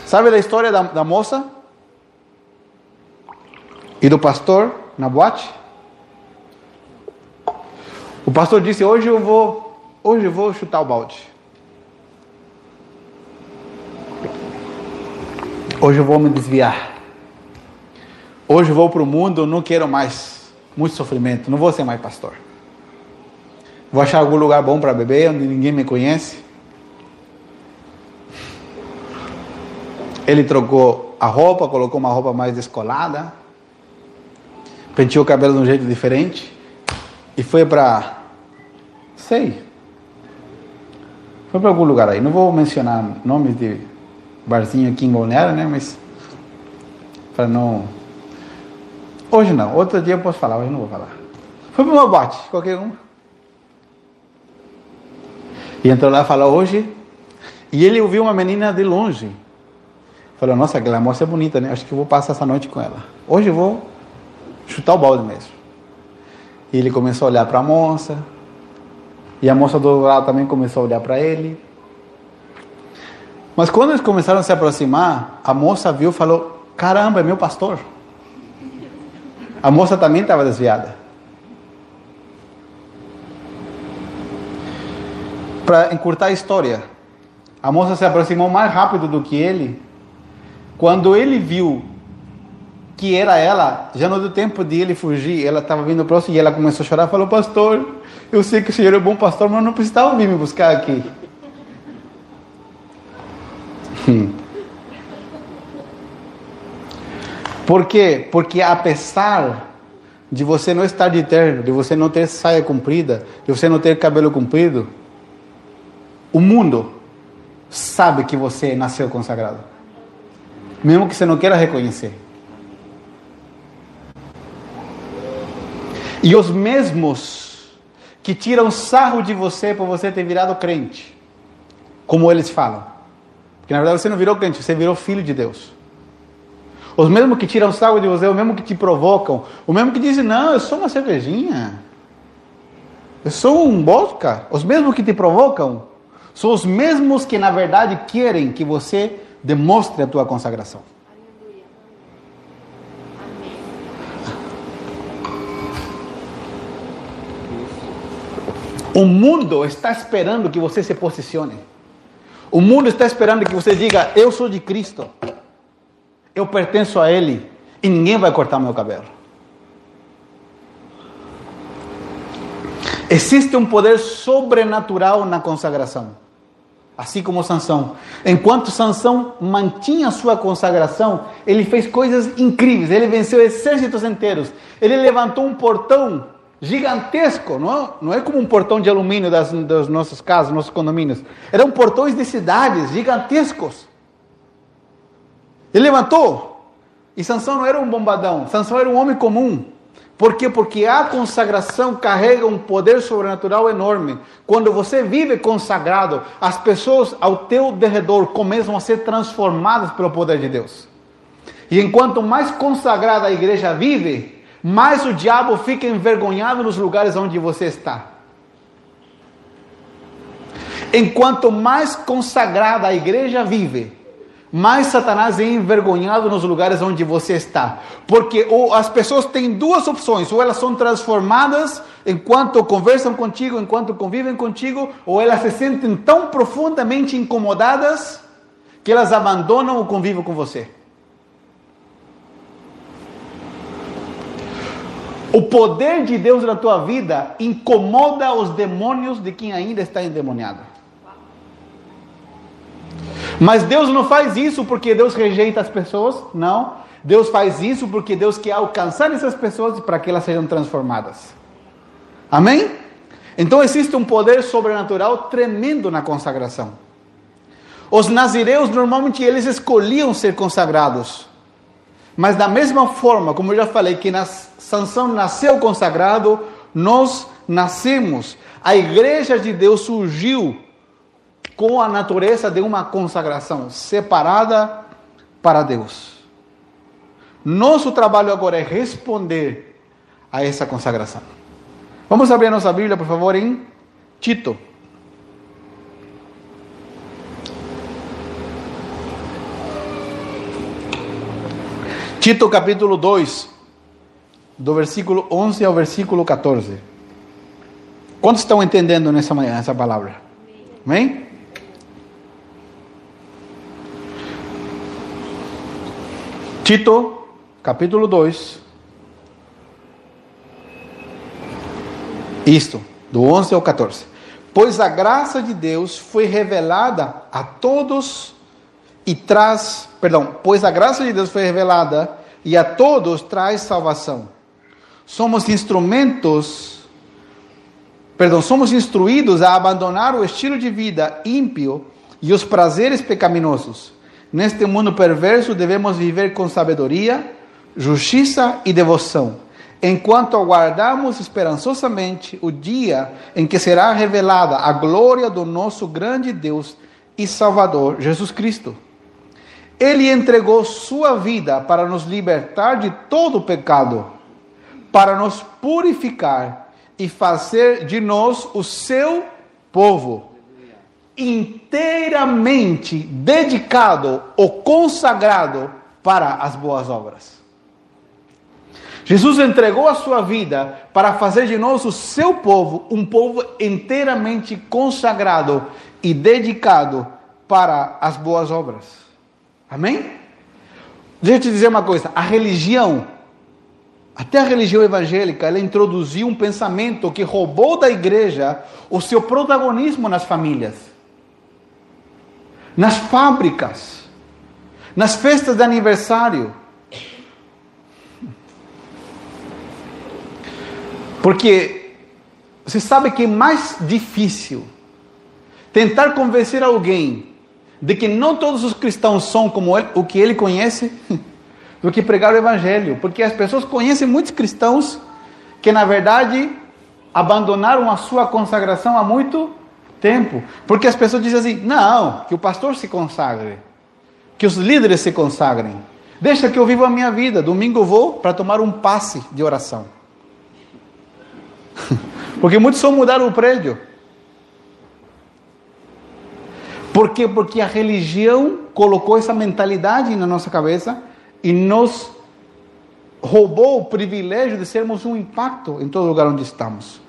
Sabe da história da, da moça e do pastor na boate? O pastor disse: "Hoje eu vou, hoje eu vou chutar o balde. Hoje eu vou me desviar. Hoje eu vou para o mundo, não quero mais muito sofrimento, não vou ser mais pastor. Vou achar algum lugar bom para beber, onde ninguém me conhece. Ele trocou a roupa, colocou uma roupa mais descolada, penteou o cabelo de um jeito diferente e foi para, sei, Foi para algum lugar aí. Não vou mencionar nomes de barzinho aqui em Golneara, né? Mas para não. Hoje não. Outro dia eu posso falar. Hoje não vou falar. Foi para uma bote, qualquer um. E entrou lá falou hoje. E ele ouviu uma menina de longe. Falou, nossa, aquela moça é bonita, né? Acho que vou passar essa noite com ela. Hoje vou chutar o balde mesmo. E ele começou a olhar para a moça. E a moça do lado também começou a olhar para ele. Mas quando eles começaram a se aproximar, a moça viu e falou: Caramba, é meu pastor. A moça também estava desviada. Para encurtar a história, a moça se aproximou mais rápido do que ele. Quando ele viu que era ela, já deu tempo de ele fugir, ela estava vindo próximo e ela começou a chorar, falou, pastor, eu sei que o senhor é bom pastor, mas não precisava vir me buscar aqui. Por quê? Porque apesar de você não estar de terno, de você não ter saia comprida, de você não ter cabelo comprido, o mundo sabe que você nasceu consagrado. Mesmo que você não queira reconhecer. E os mesmos que tiram sarro de você por você ter virado crente, como eles falam. Porque na verdade você não virou crente, você virou filho de Deus. Os mesmos que tiram sarro de você, os mesmos que te provocam, os mesmos que dizem, não, eu sou uma cervejinha. Eu sou um vodka. Os mesmos que te provocam são os mesmos que na verdade querem que você demonstre a tua consagração. O mundo está esperando que você se posicione. O mundo está esperando que você diga: Eu sou de Cristo. Eu pertenço a Ele. E ninguém vai cortar meu cabelo. Existe um poder sobrenatural na consagração. Assim como Sansão. Enquanto Sansão mantinha sua consagração, ele fez coisas incríveis. Ele venceu exércitos inteiros. Ele levantou um portão gigantesco, não é, não é como um portão de alumínio das, das nossas casas, nossos condomínios. Eram portões de cidades gigantescos. Ele levantou. E Sansão não era um bombadão, Sansão era um homem comum. Por quê? Porque a consagração carrega um poder sobrenatural enorme. Quando você vive consagrado, as pessoas ao teu derredor começam a ser transformadas pelo poder de Deus. E enquanto mais consagrada a igreja vive, mais o diabo fica envergonhado nos lugares onde você está. Enquanto mais consagrada a igreja vive, mais Satanás é envergonhado nos lugares onde você está. Porque as pessoas têm duas opções: ou elas são transformadas enquanto conversam contigo, enquanto convivem contigo, ou elas se sentem tão profundamente incomodadas que elas abandonam o convívio com você. O poder de Deus na tua vida incomoda os demônios de quem ainda está endemoniado. Mas Deus não faz isso porque Deus rejeita as pessoas, não. Deus faz isso porque Deus quer alcançar essas pessoas para que elas sejam transformadas. Amém? Então existe um poder sobrenatural tremendo na consagração. Os nazireus normalmente eles escolhiam ser consagrados. Mas da mesma forma, como eu já falei, que nas, Sansão nasceu consagrado, nós nascemos. A igreja de Deus surgiu com a natureza de uma consagração separada para Deus. Nosso trabalho agora é responder a essa consagração. Vamos abrir a nossa Bíblia, por favor, em Tito. Tito capítulo 2, do versículo 11 ao versículo 14. Quantos estão entendendo nessa manhã essa palavra? Amém? Tito, capítulo 2. Isto, do 11 ao 14. Pois a graça de Deus foi revelada a todos e traz, perdão, pois a graça de Deus foi revelada e a todos traz salvação. Somos instrumentos, perdão, somos instruídos a abandonar o estilo de vida ímpio e os prazeres pecaminosos. Neste mundo perverso devemos viver com sabedoria, justiça e devoção, enquanto aguardamos esperançosamente o dia em que será revelada a glória do nosso grande Deus e Salvador Jesus Cristo. Ele entregou sua vida para nos libertar de todo o pecado, para nos purificar e fazer de nós o seu povo, inteiramente dedicado ou consagrado para as boas obras. Jesus entregou a sua vida para fazer de nós o seu povo, um povo inteiramente consagrado e dedicado para as boas obras. Amém? Deixa eu te dizer uma coisa: a religião, até a religião evangélica, ela introduziu um pensamento que roubou da igreja o seu protagonismo nas famílias, nas fábricas, nas festas de aniversário Porque você sabe que é mais difícil tentar convencer alguém de que não todos os cristãos são como ele, o que ele conhece, do que pregar o evangelho, porque as pessoas conhecem muitos cristãos que na verdade abandonaram a sua consagração há muito tempo, porque as pessoas dizem assim: "Não, que o pastor se consagre, que os líderes se consagrem. Deixa que eu viva a minha vida, domingo eu vou para tomar um passe de oração." Porque muitos só mudaram o prédio. Por quê? Porque a religião colocou essa mentalidade na nossa cabeça e nos roubou o privilégio de sermos um impacto em todo lugar onde estamos.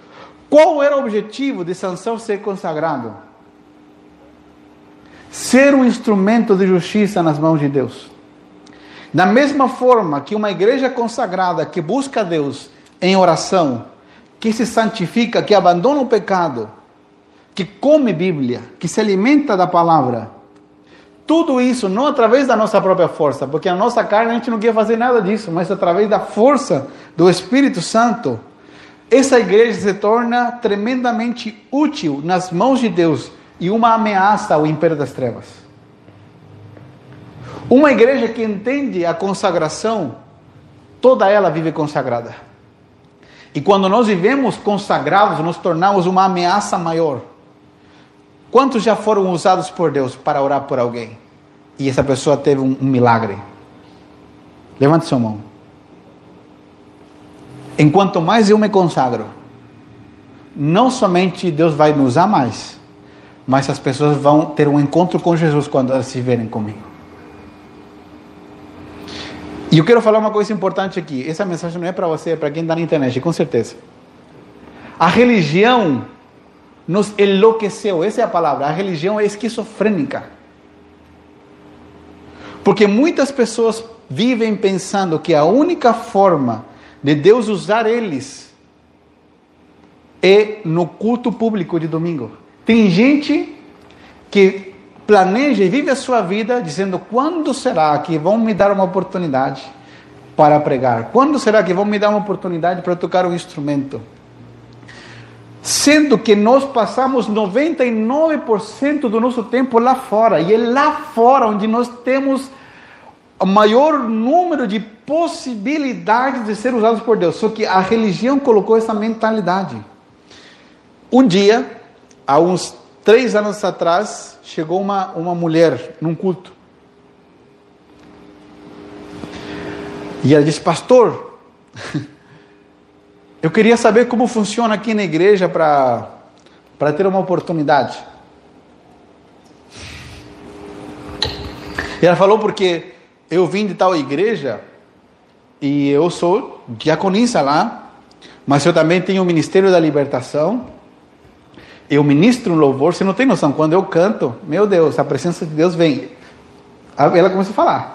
Qual era o objetivo de Sansão ser consagrado? Ser um instrumento de justiça nas mãos de Deus. Da mesma forma que uma igreja consagrada que busca Deus em oração, que se santifica, que abandona o pecado, que come Bíblia, que se alimenta da palavra. Tudo isso não através da nossa própria força, porque a nossa carne a gente não quer fazer nada disso, mas através da força do Espírito Santo. Essa igreja se torna tremendamente útil nas mãos de Deus e uma ameaça ao império das trevas. Uma igreja que entende a consagração, toda ela vive consagrada. E quando nós vivemos consagrados, nos tornamos uma ameaça maior. Quantos já foram usados por Deus para orar por alguém? E essa pessoa teve um, um milagre? Levante sua mão. Enquanto mais eu me consagro, não somente Deus vai me usar mais, mas as pessoas vão ter um encontro com Jesus quando elas se verem comigo. E eu quero falar uma coisa importante aqui. Essa mensagem não é para você, é para quem está na internet, com certeza. A religião nos enlouqueceu, essa é a palavra. A religião é esquizofrênica. Porque muitas pessoas vivem pensando que a única forma de Deus usar eles é no culto público de domingo. Tem gente que planeja e vive a sua vida dizendo: quando será que vão me dar uma oportunidade para pregar? Quando será que vão me dar uma oportunidade para tocar um instrumento? Sendo que nós passamos 99% do nosso tempo lá fora, e é lá fora onde nós temos o maior número de possibilidades de ser usados por Deus. Só que a religião colocou essa mentalidade. Um dia, há uns três anos atrás, chegou uma, uma mulher num culto. E ela disse: Pastor, eu queria saber como funciona aqui na igreja para ter uma oportunidade. E ela falou: Porque eu vim de tal igreja e eu sou diaconisa lá, mas eu também tenho o Ministério da Libertação eu ministro um louvor, você não tem noção. Quando eu canto, meu Deus, a presença de Deus vem. Ela começa a falar.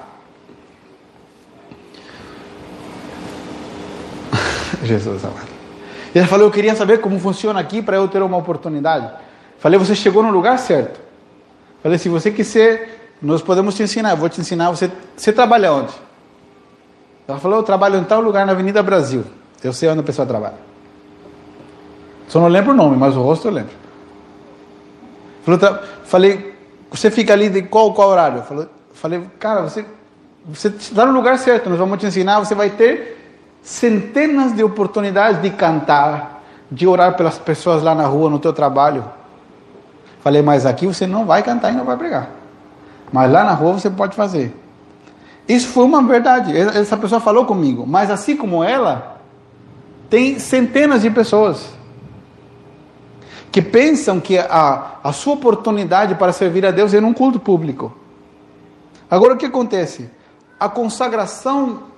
Jesus amado. E ela falou: Eu queria saber como funciona aqui para eu ter uma oportunidade. Falei: Você chegou no lugar certo. Falei: Se você quiser, nós podemos te ensinar. Eu vou te ensinar. Você, você trabalha onde? Ela falou: Eu trabalho em tal lugar na Avenida Brasil. Eu sei onde a pessoa trabalha. Só não lembro o nome, mas o rosto eu lembro. Falei, você fica ali de qual, qual horário? Falei, cara, você, você está no lugar certo, nós vamos te ensinar, você vai ter centenas de oportunidades de cantar, de orar pelas pessoas lá na rua, no teu trabalho. Falei, mas aqui você não vai cantar e não vai pregar. Mas lá na rua você pode fazer. Isso foi uma verdade. Essa pessoa falou comigo. Mas assim como ela, tem centenas de pessoas que pensam que a, a sua oportunidade para servir a Deus é num culto público. Agora o que acontece? A consagração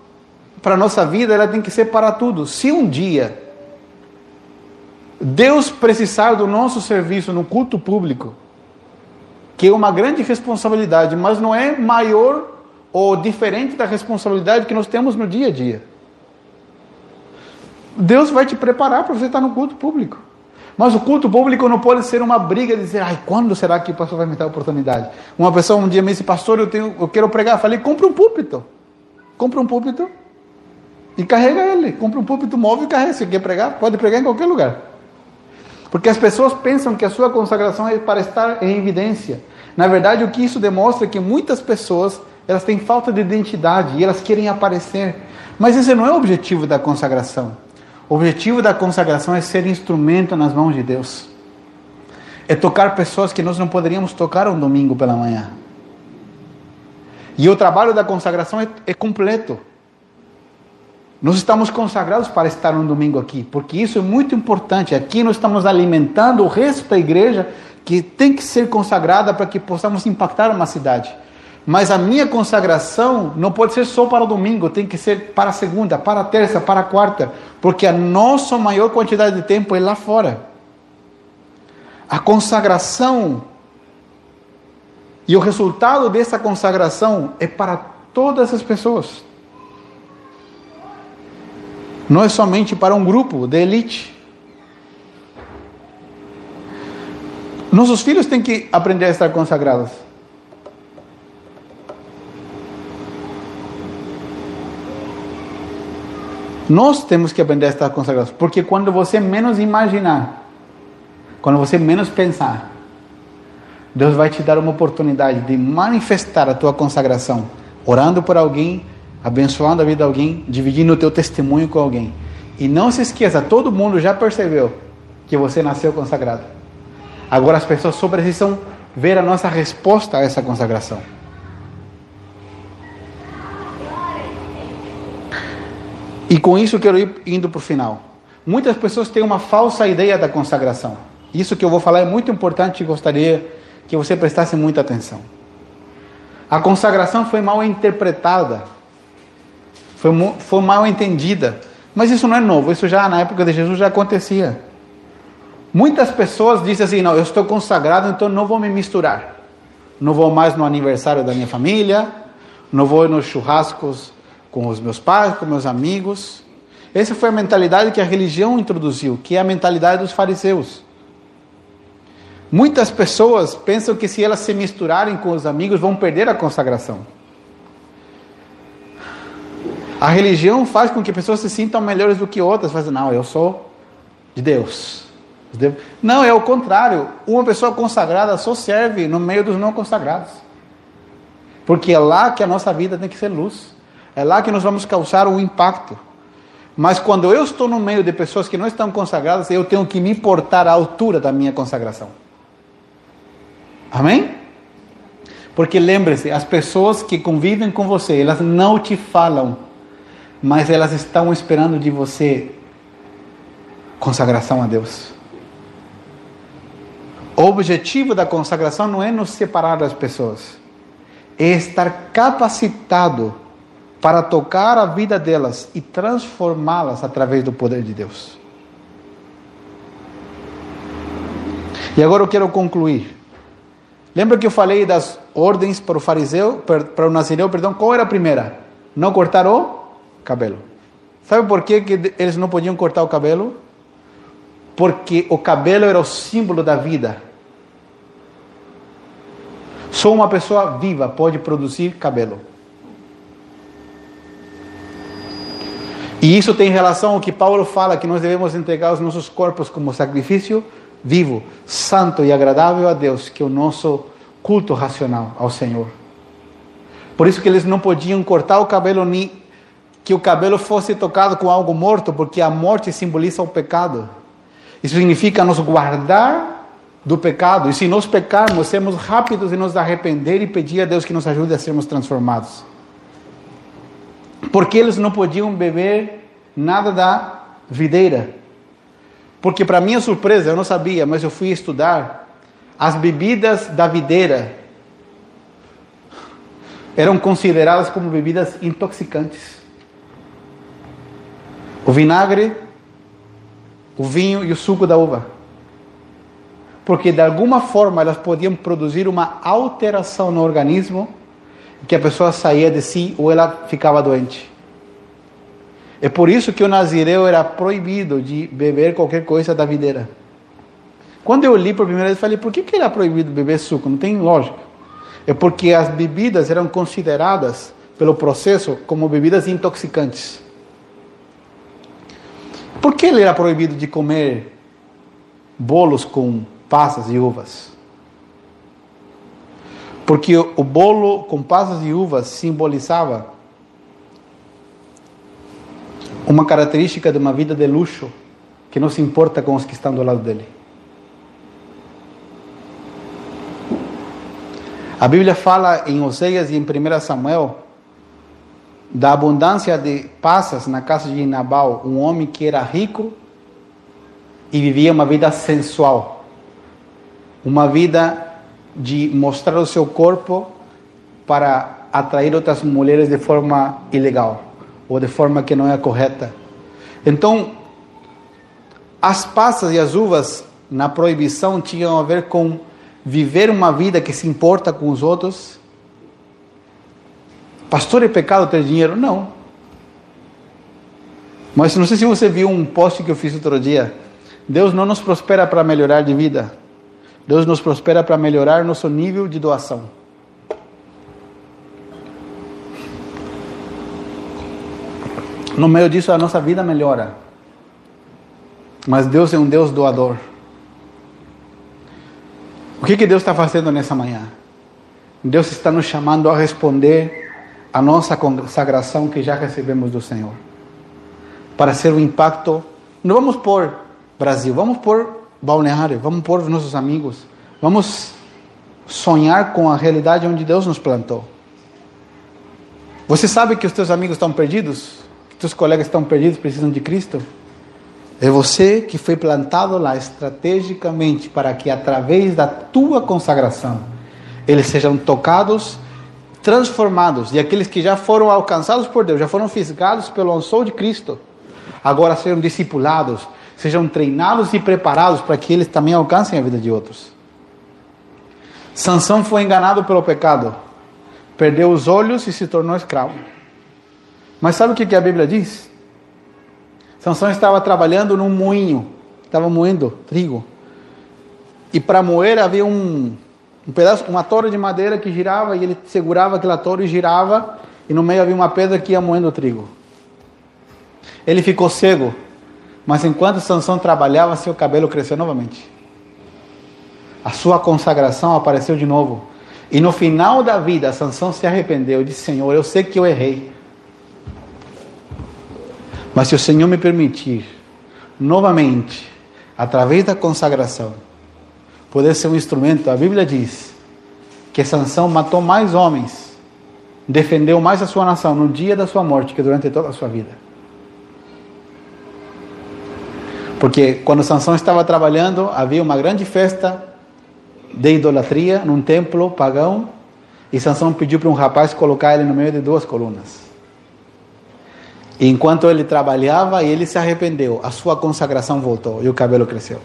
para a nossa vida ela tem que ser para tudo. Se um dia Deus precisar do nosso serviço no culto público, que é uma grande responsabilidade, mas não é maior ou diferente da responsabilidade que nós temos no dia a dia. Deus vai te preparar para você estar no culto público. Mas o culto público não pode ser uma briga de dizer, ai, quando será que o pastor vai me dar a oportunidade? Uma pessoa um dia me disse, pastor, eu, tenho, eu quero pregar. Eu falei, compre um púlpito. Compre um púlpito e carrega ele. Compre um púlpito móvel e carrega. Se quer pregar, pode pregar em qualquer lugar. Porque as pessoas pensam que a sua consagração é para estar em evidência. Na verdade, o que isso demonstra é que muitas pessoas elas têm falta de identidade e elas querem aparecer. Mas esse não é o objetivo da consagração. O objetivo da consagração é ser instrumento nas mãos de Deus. É tocar pessoas que nós não poderíamos tocar um domingo pela manhã. E o trabalho da consagração é, é completo. Nós estamos consagrados para estar um domingo aqui, porque isso é muito importante. Aqui nós estamos alimentando o resto da igreja que tem que ser consagrada para que possamos impactar uma cidade. Mas a minha consagração não pode ser só para o domingo, tem que ser para a segunda, para a terça, para a quarta, porque a nossa maior quantidade de tempo é lá fora. A consagração e o resultado dessa consagração é para todas as pessoas. Não é somente para um grupo de elite. Nossos filhos têm que aprender a estar consagrados. Nós temos que aprender a estar consagrados, porque quando você menos imaginar, quando você menos pensar, Deus vai te dar uma oportunidade de manifestar a tua consagração, orando por alguém, abençoando a vida de alguém, dividindo o teu testemunho com alguém. E não se esqueça, todo mundo já percebeu que você nasceu consagrado. Agora as pessoas só precisam ver a nossa resposta a essa consagração. E com isso quero ir indo para o final. Muitas pessoas têm uma falsa ideia da consagração. Isso que eu vou falar é muito importante e gostaria que você prestasse muita atenção. A consagração foi mal interpretada, foi, foi mal entendida. Mas isso não é novo, isso já na época de Jesus já acontecia. Muitas pessoas dizem assim: não, eu estou consagrado, então não vou me misturar. Não vou mais no aniversário da minha família, não vou nos churrascos com os meus pais, com meus amigos. Essa foi a mentalidade que a religião introduziu, que é a mentalidade dos fariseus. Muitas pessoas pensam que se elas se misturarem com os amigos vão perder a consagração. A religião faz com que pessoas se sintam melhores do que outras. Fazem, não, eu sou de Deus. Não, é o contrário. Uma pessoa consagrada só serve no meio dos não consagrados. Porque é lá que a nossa vida tem que ser luz. É lá que nós vamos causar um impacto. Mas quando eu estou no meio de pessoas que não estão consagradas, eu tenho que me portar à altura da minha consagração. Amém? Porque lembre-se, as pessoas que convivem com você, elas não te falam, mas elas estão esperando de você consagração a Deus. O objetivo da consagração não é nos separar das pessoas, é estar capacitado para tocar a vida delas e transformá-las através do poder de Deus. E agora eu quero concluir. Lembra que eu falei das ordens para o fariseu, para o nazireu, perdão? Qual era a primeira? Não cortar o cabelo. Sabe por que, que eles não podiam cortar o cabelo? Porque o cabelo era o símbolo da vida. Só uma pessoa viva pode produzir cabelo. E isso tem relação ao que Paulo fala, que nós devemos entregar os nossos corpos como sacrifício vivo, santo e agradável a Deus, que é o nosso culto racional ao Senhor. Por isso que eles não podiam cortar o cabelo nem que o cabelo fosse tocado com algo morto, porque a morte simboliza o pecado. Isso significa nos guardar do pecado. E se nós pecarmos, sermos rápidos em nos arrepender e pedir a Deus que nos ajude a sermos transformados. Porque eles não podiam beber nada da videira. Porque, para minha surpresa, eu não sabia, mas eu fui estudar. As bebidas da videira eram consideradas como bebidas intoxicantes. O vinagre, o vinho e o suco da uva. Porque de alguma forma elas podiam produzir uma alteração no organismo que a pessoa saía de si ou ela ficava doente. É por isso que o nazireu era proibido de beber qualquer coisa da videira. Quando eu li por primeira vez, falei, por que, que era proibido beber suco? Não tem lógica. É porque as bebidas eram consideradas, pelo processo, como bebidas intoxicantes. Por que ele era proibido de comer bolos com passas e uvas? Porque o bolo com passas e uvas simbolizava uma característica de uma vida de luxo que não se importa com os que estão do lado dele. A Bíblia fala em Oséias e em 1 Samuel da abundância de passas na casa de Nabal, um homem que era rico e vivia uma vida sensual, uma vida de mostrar o seu corpo para atrair outras mulheres de forma ilegal ou de forma que não é correta. Então, as passas e as uvas na proibição tinham a ver com viver uma vida que se importa com os outros Pastor, é pecado ter dinheiro? Não. Mas não sei se você viu um post que eu fiz outro dia. Deus não nos prospera para melhorar de vida. Deus nos prospera para melhorar nosso nível de doação. No meio disso, a nossa vida melhora. Mas Deus é um Deus doador. O que, que Deus está fazendo nessa manhã? Deus está nos chamando a responder a nossa consagração que já recebemos do Senhor. Para ser um impacto, não vamos por Brasil, vamos por Balneário, vamos por nossos amigos, vamos sonhar com a realidade onde Deus nos plantou. Você sabe que os teus amigos estão perdidos? Que teus colegas estão perdidos, precisam de Cristo? É você que foi plantado lá estrategicamente para que através da tua consagração eles sejam tocados transformados, e aqueles que já foram alcançados por Deus, já foram fisgados pelo ansou de Cristo, agora sejam discipulados, sejam treinados e preparados para que eles também alcancem a vida de outros. Sansão foi enganado pelo pecado, perdeu os olhos e se tornou escravo. Mas sabe o que a Bíblia diz? Sansão estava trabalhando num moinho, estava moendo trigo. E para moer havia um, um pedaço, uma torre de madeira que girava e ele segurava aquela torre e girava e no meio havia uma pedra que ia moendo o trigo. Ele ficou cego, mas enquanto Sansão trabalhava, seu cabelo cresceu novamente. A sua consagração apareceu de novo. E no final da vida, Sansão se arrependeu e disse: Senhor, eu sei que eu errei. Mas se o Senhor me permitir, novamente, através da consagração, poder ser um instrumento. A Bíblia diz que Sansão matou mais homens, defendeu mais a sua nação no dia da sua morte que durante toda a sua vida. Porque quando Sansão estava trabalhando, havia uma grande festa de idolatria num templo pagão, e Sansão pediu para um rapaz colocar ele no meio de duas colunas. E enquanto ele trabalhava, ele se arrependeu, a sua consagração voltou e o cabelo cresceu.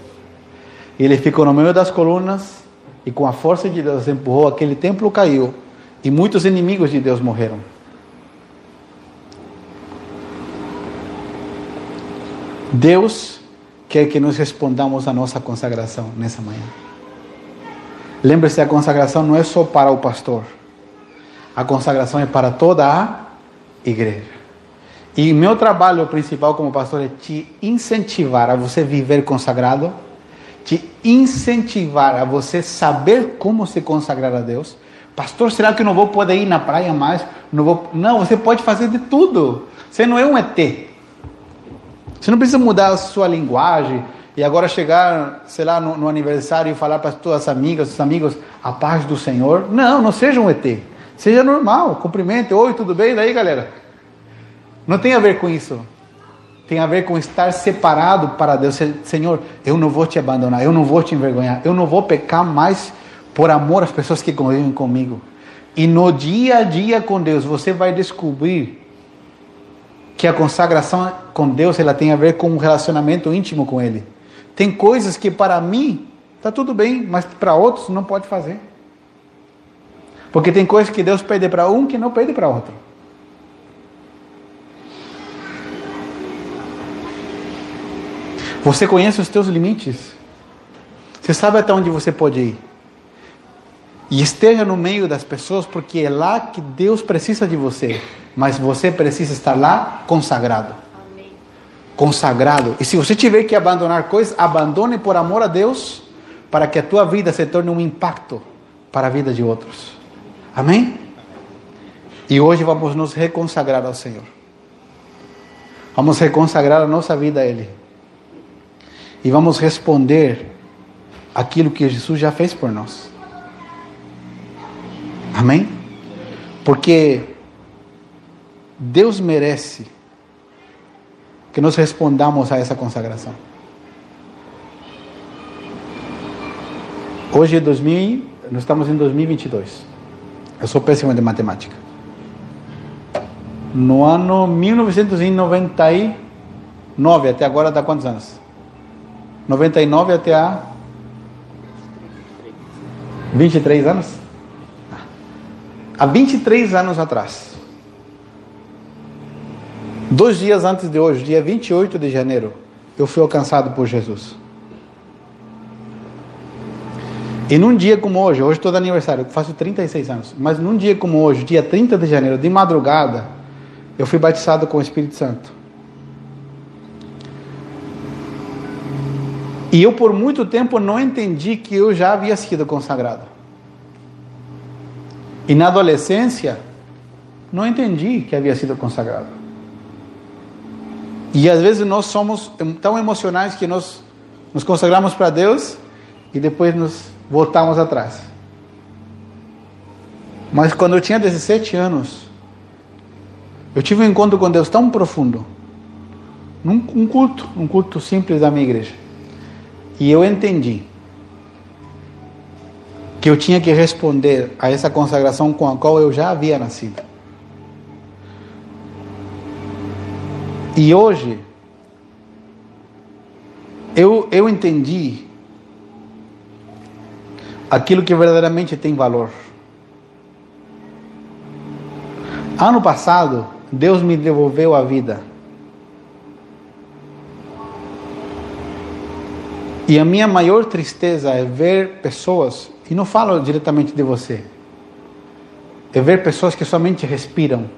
Ele ficou no meio das colunas e com a força de Deus empurrou, aquele templo caiu e muitos inimigos de Deus morreram. Deus quer que nós respondamos a nossa consagração nessa manhã. Lembre-se, a consagração não é só para o pastor. A consagração é para toda a igreja. E meu trabalho principal como pastor é te incentivar a você viver consagrado, te incentivar a você saber como se consagrar a Deus. Pastor, será que eu não vou poder ir na praia mais? Não, vou... não, você pode fazer de tudo. Você não é um ET. Você não precisa mudar a sua linguagem e agora chegar, sei lá, no, no aniversário e falar para as suas amigas, os amigos, a paz do Senhor. Não, não seja um ET. Seja normal, cumprimente. Oi, tudo bem? E daí, galera? Não tem a ver com isso. Tem a ver com estar separado para Deus. Senhor, eu não vou te abandonar, eu não vou te envergonhar, eu não vou pecar mais por amor às pessoas que convivem comigo. E no dia a dia com Deus, você vai descobrir que a consagração com Deus ela tem a ver com um relacionamento íntimo com Ele. Tem coisas que para mim está tudo bem, mas para outros não pode fazer. Porque tem coisas que Deus pede para um que não pede para outro. Você conhece os teus limites. Você sabe até onde você pode ir. E esteja no meio das pessoas, porque é lá que Deus precisa de você. Mas você precisa estar lá consagrado. Consagrado. E se você tiver que abandonar coisas, abandone por amor a Deus, para que a tua vida se torne um impacto para a vida de outros. Amém? E hoje vamos nos reconsagrar ao Senhor. Vamos reconsagrar a nossa vida a Ele e vamos responder aquilo que Jesus já fez por nós. Amém? Porque Deus merece que nós respondamos a essa consagração. Hoje é 2000, nós estamos em 2022. Eu sou péssimo de matemática. No ano 1999, até agora dá quantos anos? 99 até a 23 anos? Há 23 anos atrás, dois dias antes de hoje, dia 28 de janeiro, eu fui alcançado por Jesus. E num dia como hoje, hoje de aniversário, eu faço 36 anos, mas num dia como hoje, dia 30 de janeiro, de madrugada, eu fui batizado com o Espírito Santo. E eu por muito tempo não entendi que eu já havia sido consagrado. E na adolescência, não entendi que havia sido consagrado. E às vezes nós somos tão emocionais que nós nos consagramos para Deus e depois nos voltamos atrás. Mas quando eu tinha 17 anos, eu tive um encontro com Deus tão profundo, num um culto, um culto simples da minha igreja. E eu entendi que eu tinha que responder a essa consagração com a qual eu já havia nascido. E hoje, eu, eu entendi aquilo que verdadeiramente tem valor. Ano passado, Deus me devolveu a vida. E a minha maior tristeza é ver pessoas, e não falo diretamente de você, é ver pessoas que somente respiram.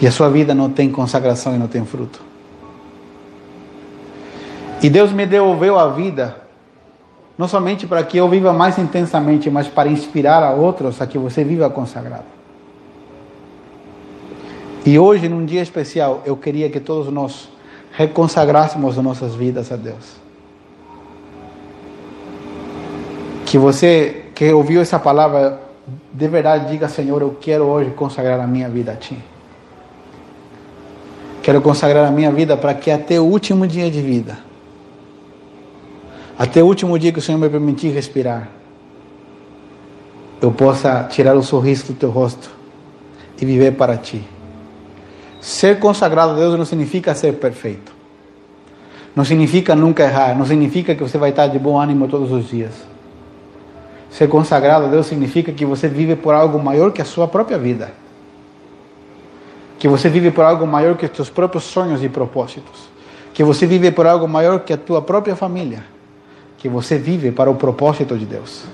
E a sua vida não tem consagração e não tem fruto. E Deus me devolveu a vida, não somente para que eu viva mais intensamente, mas para inspirar a outros a que você viva consagrado. E hoje, num dia especial, eu queria que todos nós reconsagrássemos nossas vidas a Deus. Que você que ouviu essa palavra, de verdade diga, Senhor, eu quero hoje consagrar a minha vida a Ti. Quero consagrar a minha vida para que até o último dia de vida, até o último dia que o Senhor me permitir respirar, eu possa tirar o sorriso do Teu rosto e viver para Ti. Ser consagrado a Deus não significa ser perfeito. Não significa nunca errar. Não significa que você vai estar de bom ânimo todos os dias. Ser consagrado a Deus significa que você vive por algo maior que a sua própria vida. Que você vive por algo maior que os seus próprios sonhos e propósitos. Que você vive por algo maior que a tua própria família. Que você vive para o propósito de Deus.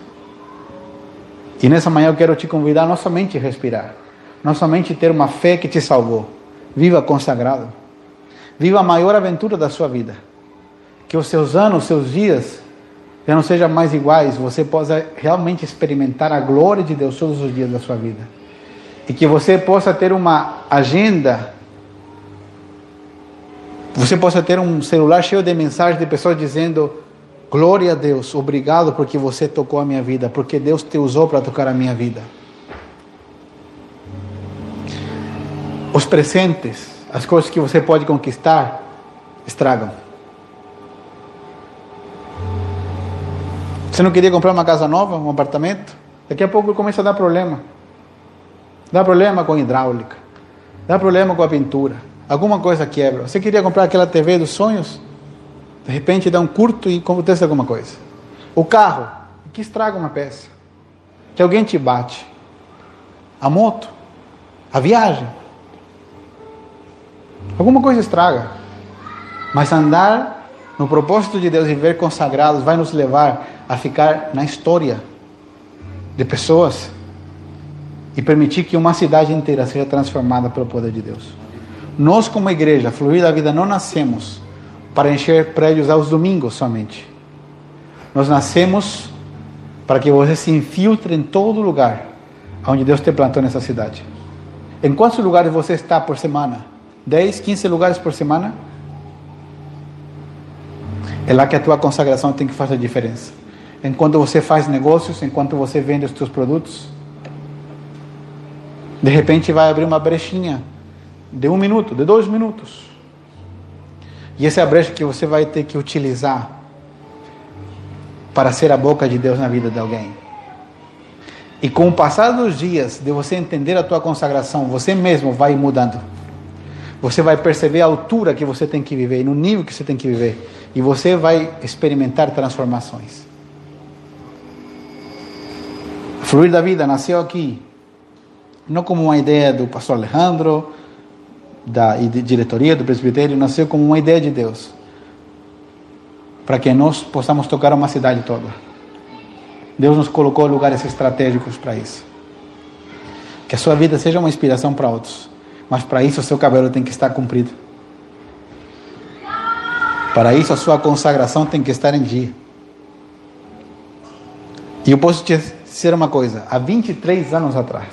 E nessa manhã eu quero te convidar não somente a respirar, não somente ter uma fé que te salvou. Viva consagrado. Viva a maior aventura da sua vida. Que os seus anos, os seus dias já não sejam mais iguais, você possa realmente experimentar a glória de Deus todos os dias da sua vida. E que você possa ter uma agenda, você possa ter um celular cheio de mensagens de pessoas dizendo: Glória a Deus, obrigado porque você tocou a minha vida, porque Deus te usou para tocar a minha vida. Os presentes, as coisas que você pode conquistar, estragam. Você não queria comprar uma casa nova, um apartamento? Daqui a pouco começa a dar problema. Dá problema com hidráulica. Dá problema com a pintura. Alguma coisa quebra. Você queria comprar aquela TV dos sonhos? De repente dá um curto e acontece alguma coisa. O carro, que estraga uma peça. Que alguém te bate. A moto, a viagem. Alguma coisa estraga. Mas andar no propósito de Deus e viver consagrados vai nos levar a ficar na história de pessoas e permitir que uma cidade inteira seja transformada pelo poder de Deus. Nós, como igreja, Fluir da Vida, não nascemos para encher prédios aos domingos somente. Nós nascemos para que você se infiltre em todo lugar onde Deus te plantou nessa cidade. Em quantos lugares você está por semana? 10, 15 lugares por semana? É lá que a tua consagração tem que fazer diferença. Enquanto você faz negócios, enquanto você vende os seus produtos, de repente vai abrir uma brechinha de um minuto, de dois minutos. E essa é a brecha que você vai ter que utilizar para ser a boca de Deus na vida de alguém. E com o passar dos dias, de você entender a tua consagração, você mesmo vai mudando. Você vai perceber a altura que você tem que viver, no nível que você tem que viver. E você vai experimentar transformações. Fluir da vida nasceu aqui, não como uma ideia do pastor Alejandro, da diretoria do presbitério nasceu como uma ideia de Deus para que nós possamos tocar uma cidade toda. Deus nos colocou lugares estratégicos para isso. Que a sua vida seja uma inspiração para outros, mas para isso o seu cabelo tem que estar comprido. Para isso a sua consagração tem que estar em dia. E eu posso te dizer uma coisa: há 23 anos atrás,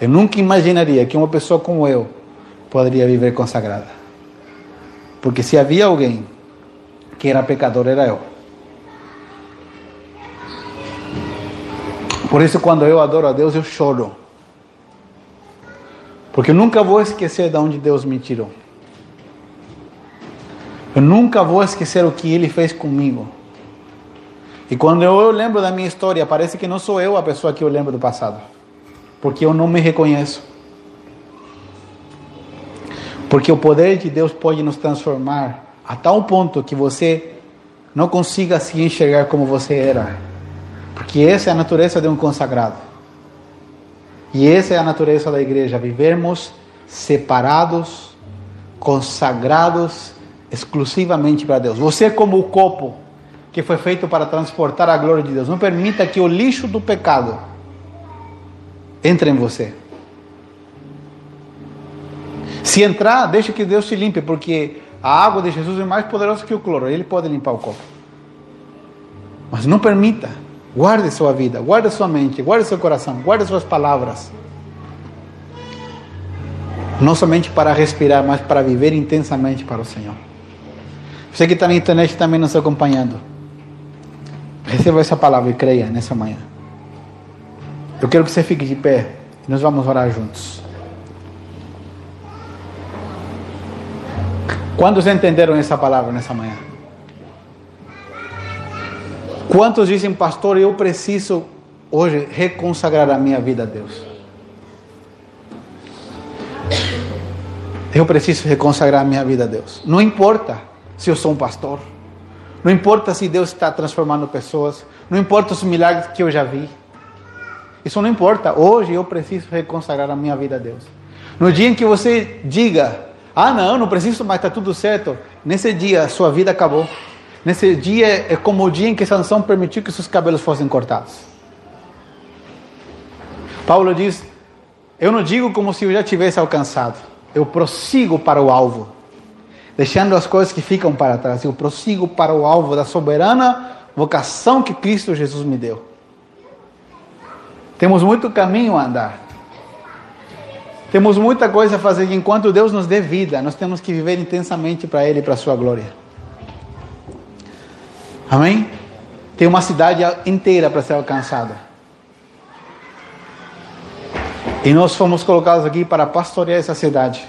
eu nunca imaginaria que uma pessoa como eu poderia viver consagrada. Porque se havia alguém que era pecador, era eu. Por isso, quando eu adoro a Deus, eu choro. Porque eu nunca vou esquecer de onde Deus me tirou. Eu nunca vou esquecer o que Ele fez comigo. E quando eu lembro da minha história, parece que não sou eu a pessoa que eu lembro do passado porque eu não me reconheço. Porque o poder de Deus pode nos transformar a tal ponto que você não consiga se enxergar como você era. Porque essa é a natureza de um consagrado. E essa é a natureza da igreja, vivermos separados, consagrados exclusivamente para Deus. Você é como o copo que foi feito para transportar a glória de Deus. Não permita que o lixo do pecado entra em você. Se entrar, deixa que Deus te limpe, porque a água de Jesus é mais poderosa que o cloro, ele pode limpar o copo. Mas não permita, guarde sua vida, guarde sua mente, guarde seu coração, guarde suas palavras. Não somente para respirar, mas para viver intensamente para o Senhor. Você que está na internet também nos acompanhando, receba essa palavra e creia nessa manhã. Eu quero que você fique de pé e nós vamos orar juntos. Quantos entenderam essa palavra nessa manhã? Quantos dizem, pastor, eu preciso hoje reconsagrar a minha vida a Deus? Eu preciso reconsagrar a minha vida a Deus. Não importa se eu sou um pastor. Não importa se Deus está transformando pessoas. Não importa os milagres que eu já vi. Isso não importa. Hoje eu preciso reconsagrar a minha vida a Deus. No dia em que você diga, ah, não, não preciso mais, está tudo certo. Nesse dia, sua vida acabou. Nesse dia é como o dia em que Sansão permitiu que seus cabelos fossem cortados. Paulo diz: Eu não digo como se eu já tivesse alcançado. Eu prossigo para o alvo, deixando as coisas que ficam para trás. Eu prossigo para o alvo da soberana vocação que Cristo Jesus me deu. Temos muito caminho a andar. Temos muita coisa a fazer. Enquanto Deus nos dê vida, nós temos que viver intensamente para Ele e para a Sua glória. Amém? Tem uma cidade inteira para ser alcançada. E nós fomos colocados aqui para pastorear essa cidade.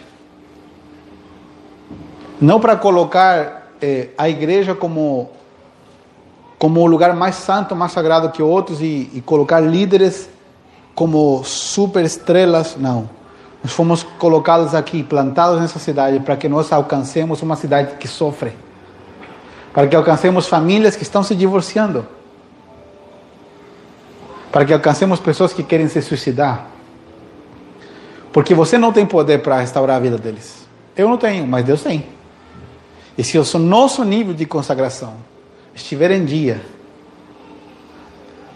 Não para colocar eh, a igreja como, como o lugar mais santo, mais sagrado que outros e, e colocar líderes como super estrelas, não. Nós fomos colocados aqui, plantados nessa cidade, para que nós alcancemos uma cidade que sofre. Para que alcancemos famílias que estão se divorciando. Para que alcancemos pessoas que querem se suicidar porque você não tem poder para restaurar a vida deles. Eu não tenho, mas Deus tem. E se o nosso nível de consagração estiver em dia,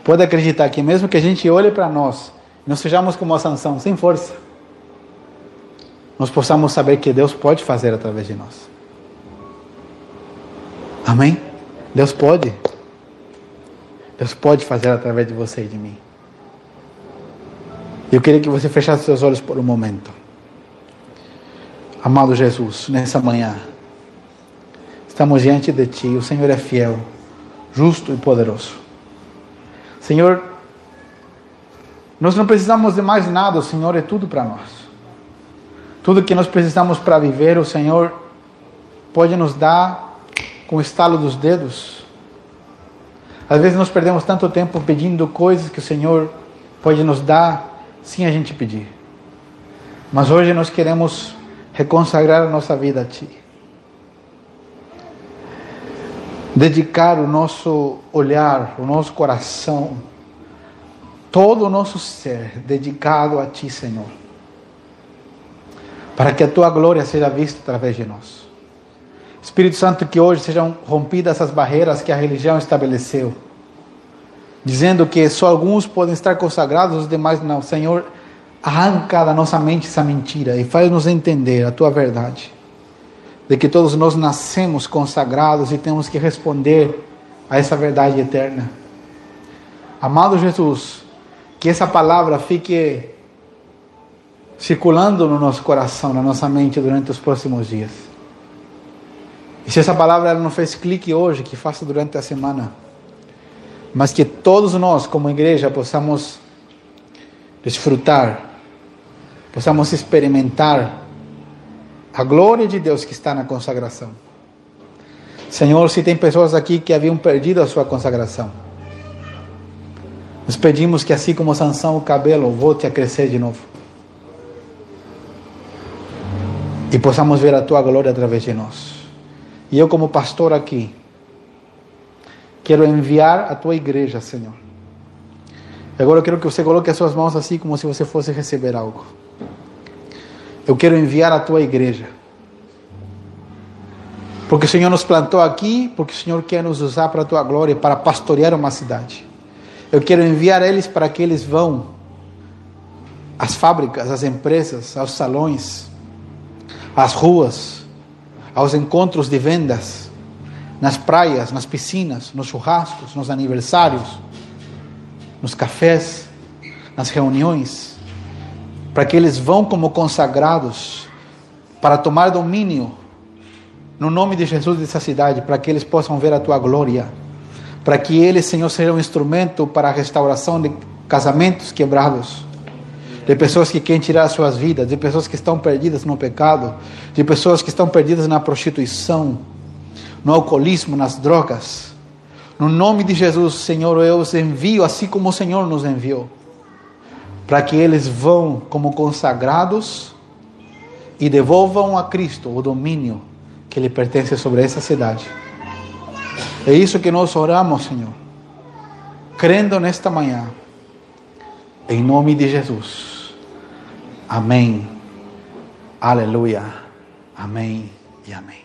pode acreditar que mesmo que a gente olhe para nós, não sejamos como a sanção, sem força, nós possamos saber que Deus pode fazer através de nós. Amém? Deus pode. Deus pode fazer através de você e de mim. Eu queria que você fechasse seus olhos por um momento. Amado Jesus, nessa manhã, estamos diante de Ti. O Senhor é fiel, justo e poderoso. Senhor, nós não precisamos de mais nada, o Senhor é tudo para nós. Tudo que nós precisamos para viver, o Senhor pode nos dar com o estalo dos dedos. Às vezes nós perdemos tanto tempo pedindo coisas que o Senhor pode nos dar sem a gente pedir. Mas hoje nós queremos reconsagrar a nossa vida a Ti. Dedicar o nosso olhar, o nosso coração, todo o nosso ser dedicado a Ti, Senhor. Para que a Tua glória seja vista através de nós. Espírito Santo, que hoje sejam rompidas essas barreiras que a religião estabeleceu dizendo que só alguns podem estar consagrados, os demais não. Senhor, arranca da nossa mente essa mentira e faz-nos entender a tua verdade, de que todos nós nascemos consagrados e temos que responder a essa verdade eterna. Amado Jesus, que essa palavra fique circulando no nosso coração, na nossa mente durante os próximos dias. E se essa palavra não fez clique hoje, que faça durante a semana mas que todos nós, como igreja, possamos desfrutar, possamos experimentar a glória de Deus que está na consagração. Senhor, se tem pessoas aqui que haviam perdido a sua consagração, nós pedimos que assim como Sansão o cabelo volte a crescer de novo. E possamos ver a tua glória através de nós. E eu como pastor aqui, Quero enviar a tua igreja, Senhor. Agora eu quero que você coloque as suas mãos assim, como se você fosse receber algo. Eu quero enviar a tua igreja. Porque o Senhor nos plantou aqui, porque o Senhor quer nos usar para a tua glória, para pastorear uma cidade. Eu quero enviar eles para que eles vão às fábricas, às empresas, aos salões, às ruas, aos encontros de vendas nas praias, nas piscinas, nos churrascos, nos aniversários, nos cafés, nas reuniões, para que eles vão como consagrados para tomar domínio no nome de Jesus dessa cidade, para que eles possam ver a tua glória, para que eles, Senhor, sejam um instrumento para a restauração de casamentos quebrados, de pessoas que querem tirar as suas vidas, de pessoas que estão perdidas no pecado, de pessoas que estão perdidas na prostituição no alcoolismo, nas drogas. No nome de Jesus, Senhor, eu os envio assim como o Senhor nos enviou, para que eles vão como consagrados e devolvam a Cristo o domínio que lhe pertence sobre essa cidade. É isso que nós oramos, Senhor, crendo nesta manhã, em nome de Jesus. Amém. Aleluia. Amém e amém.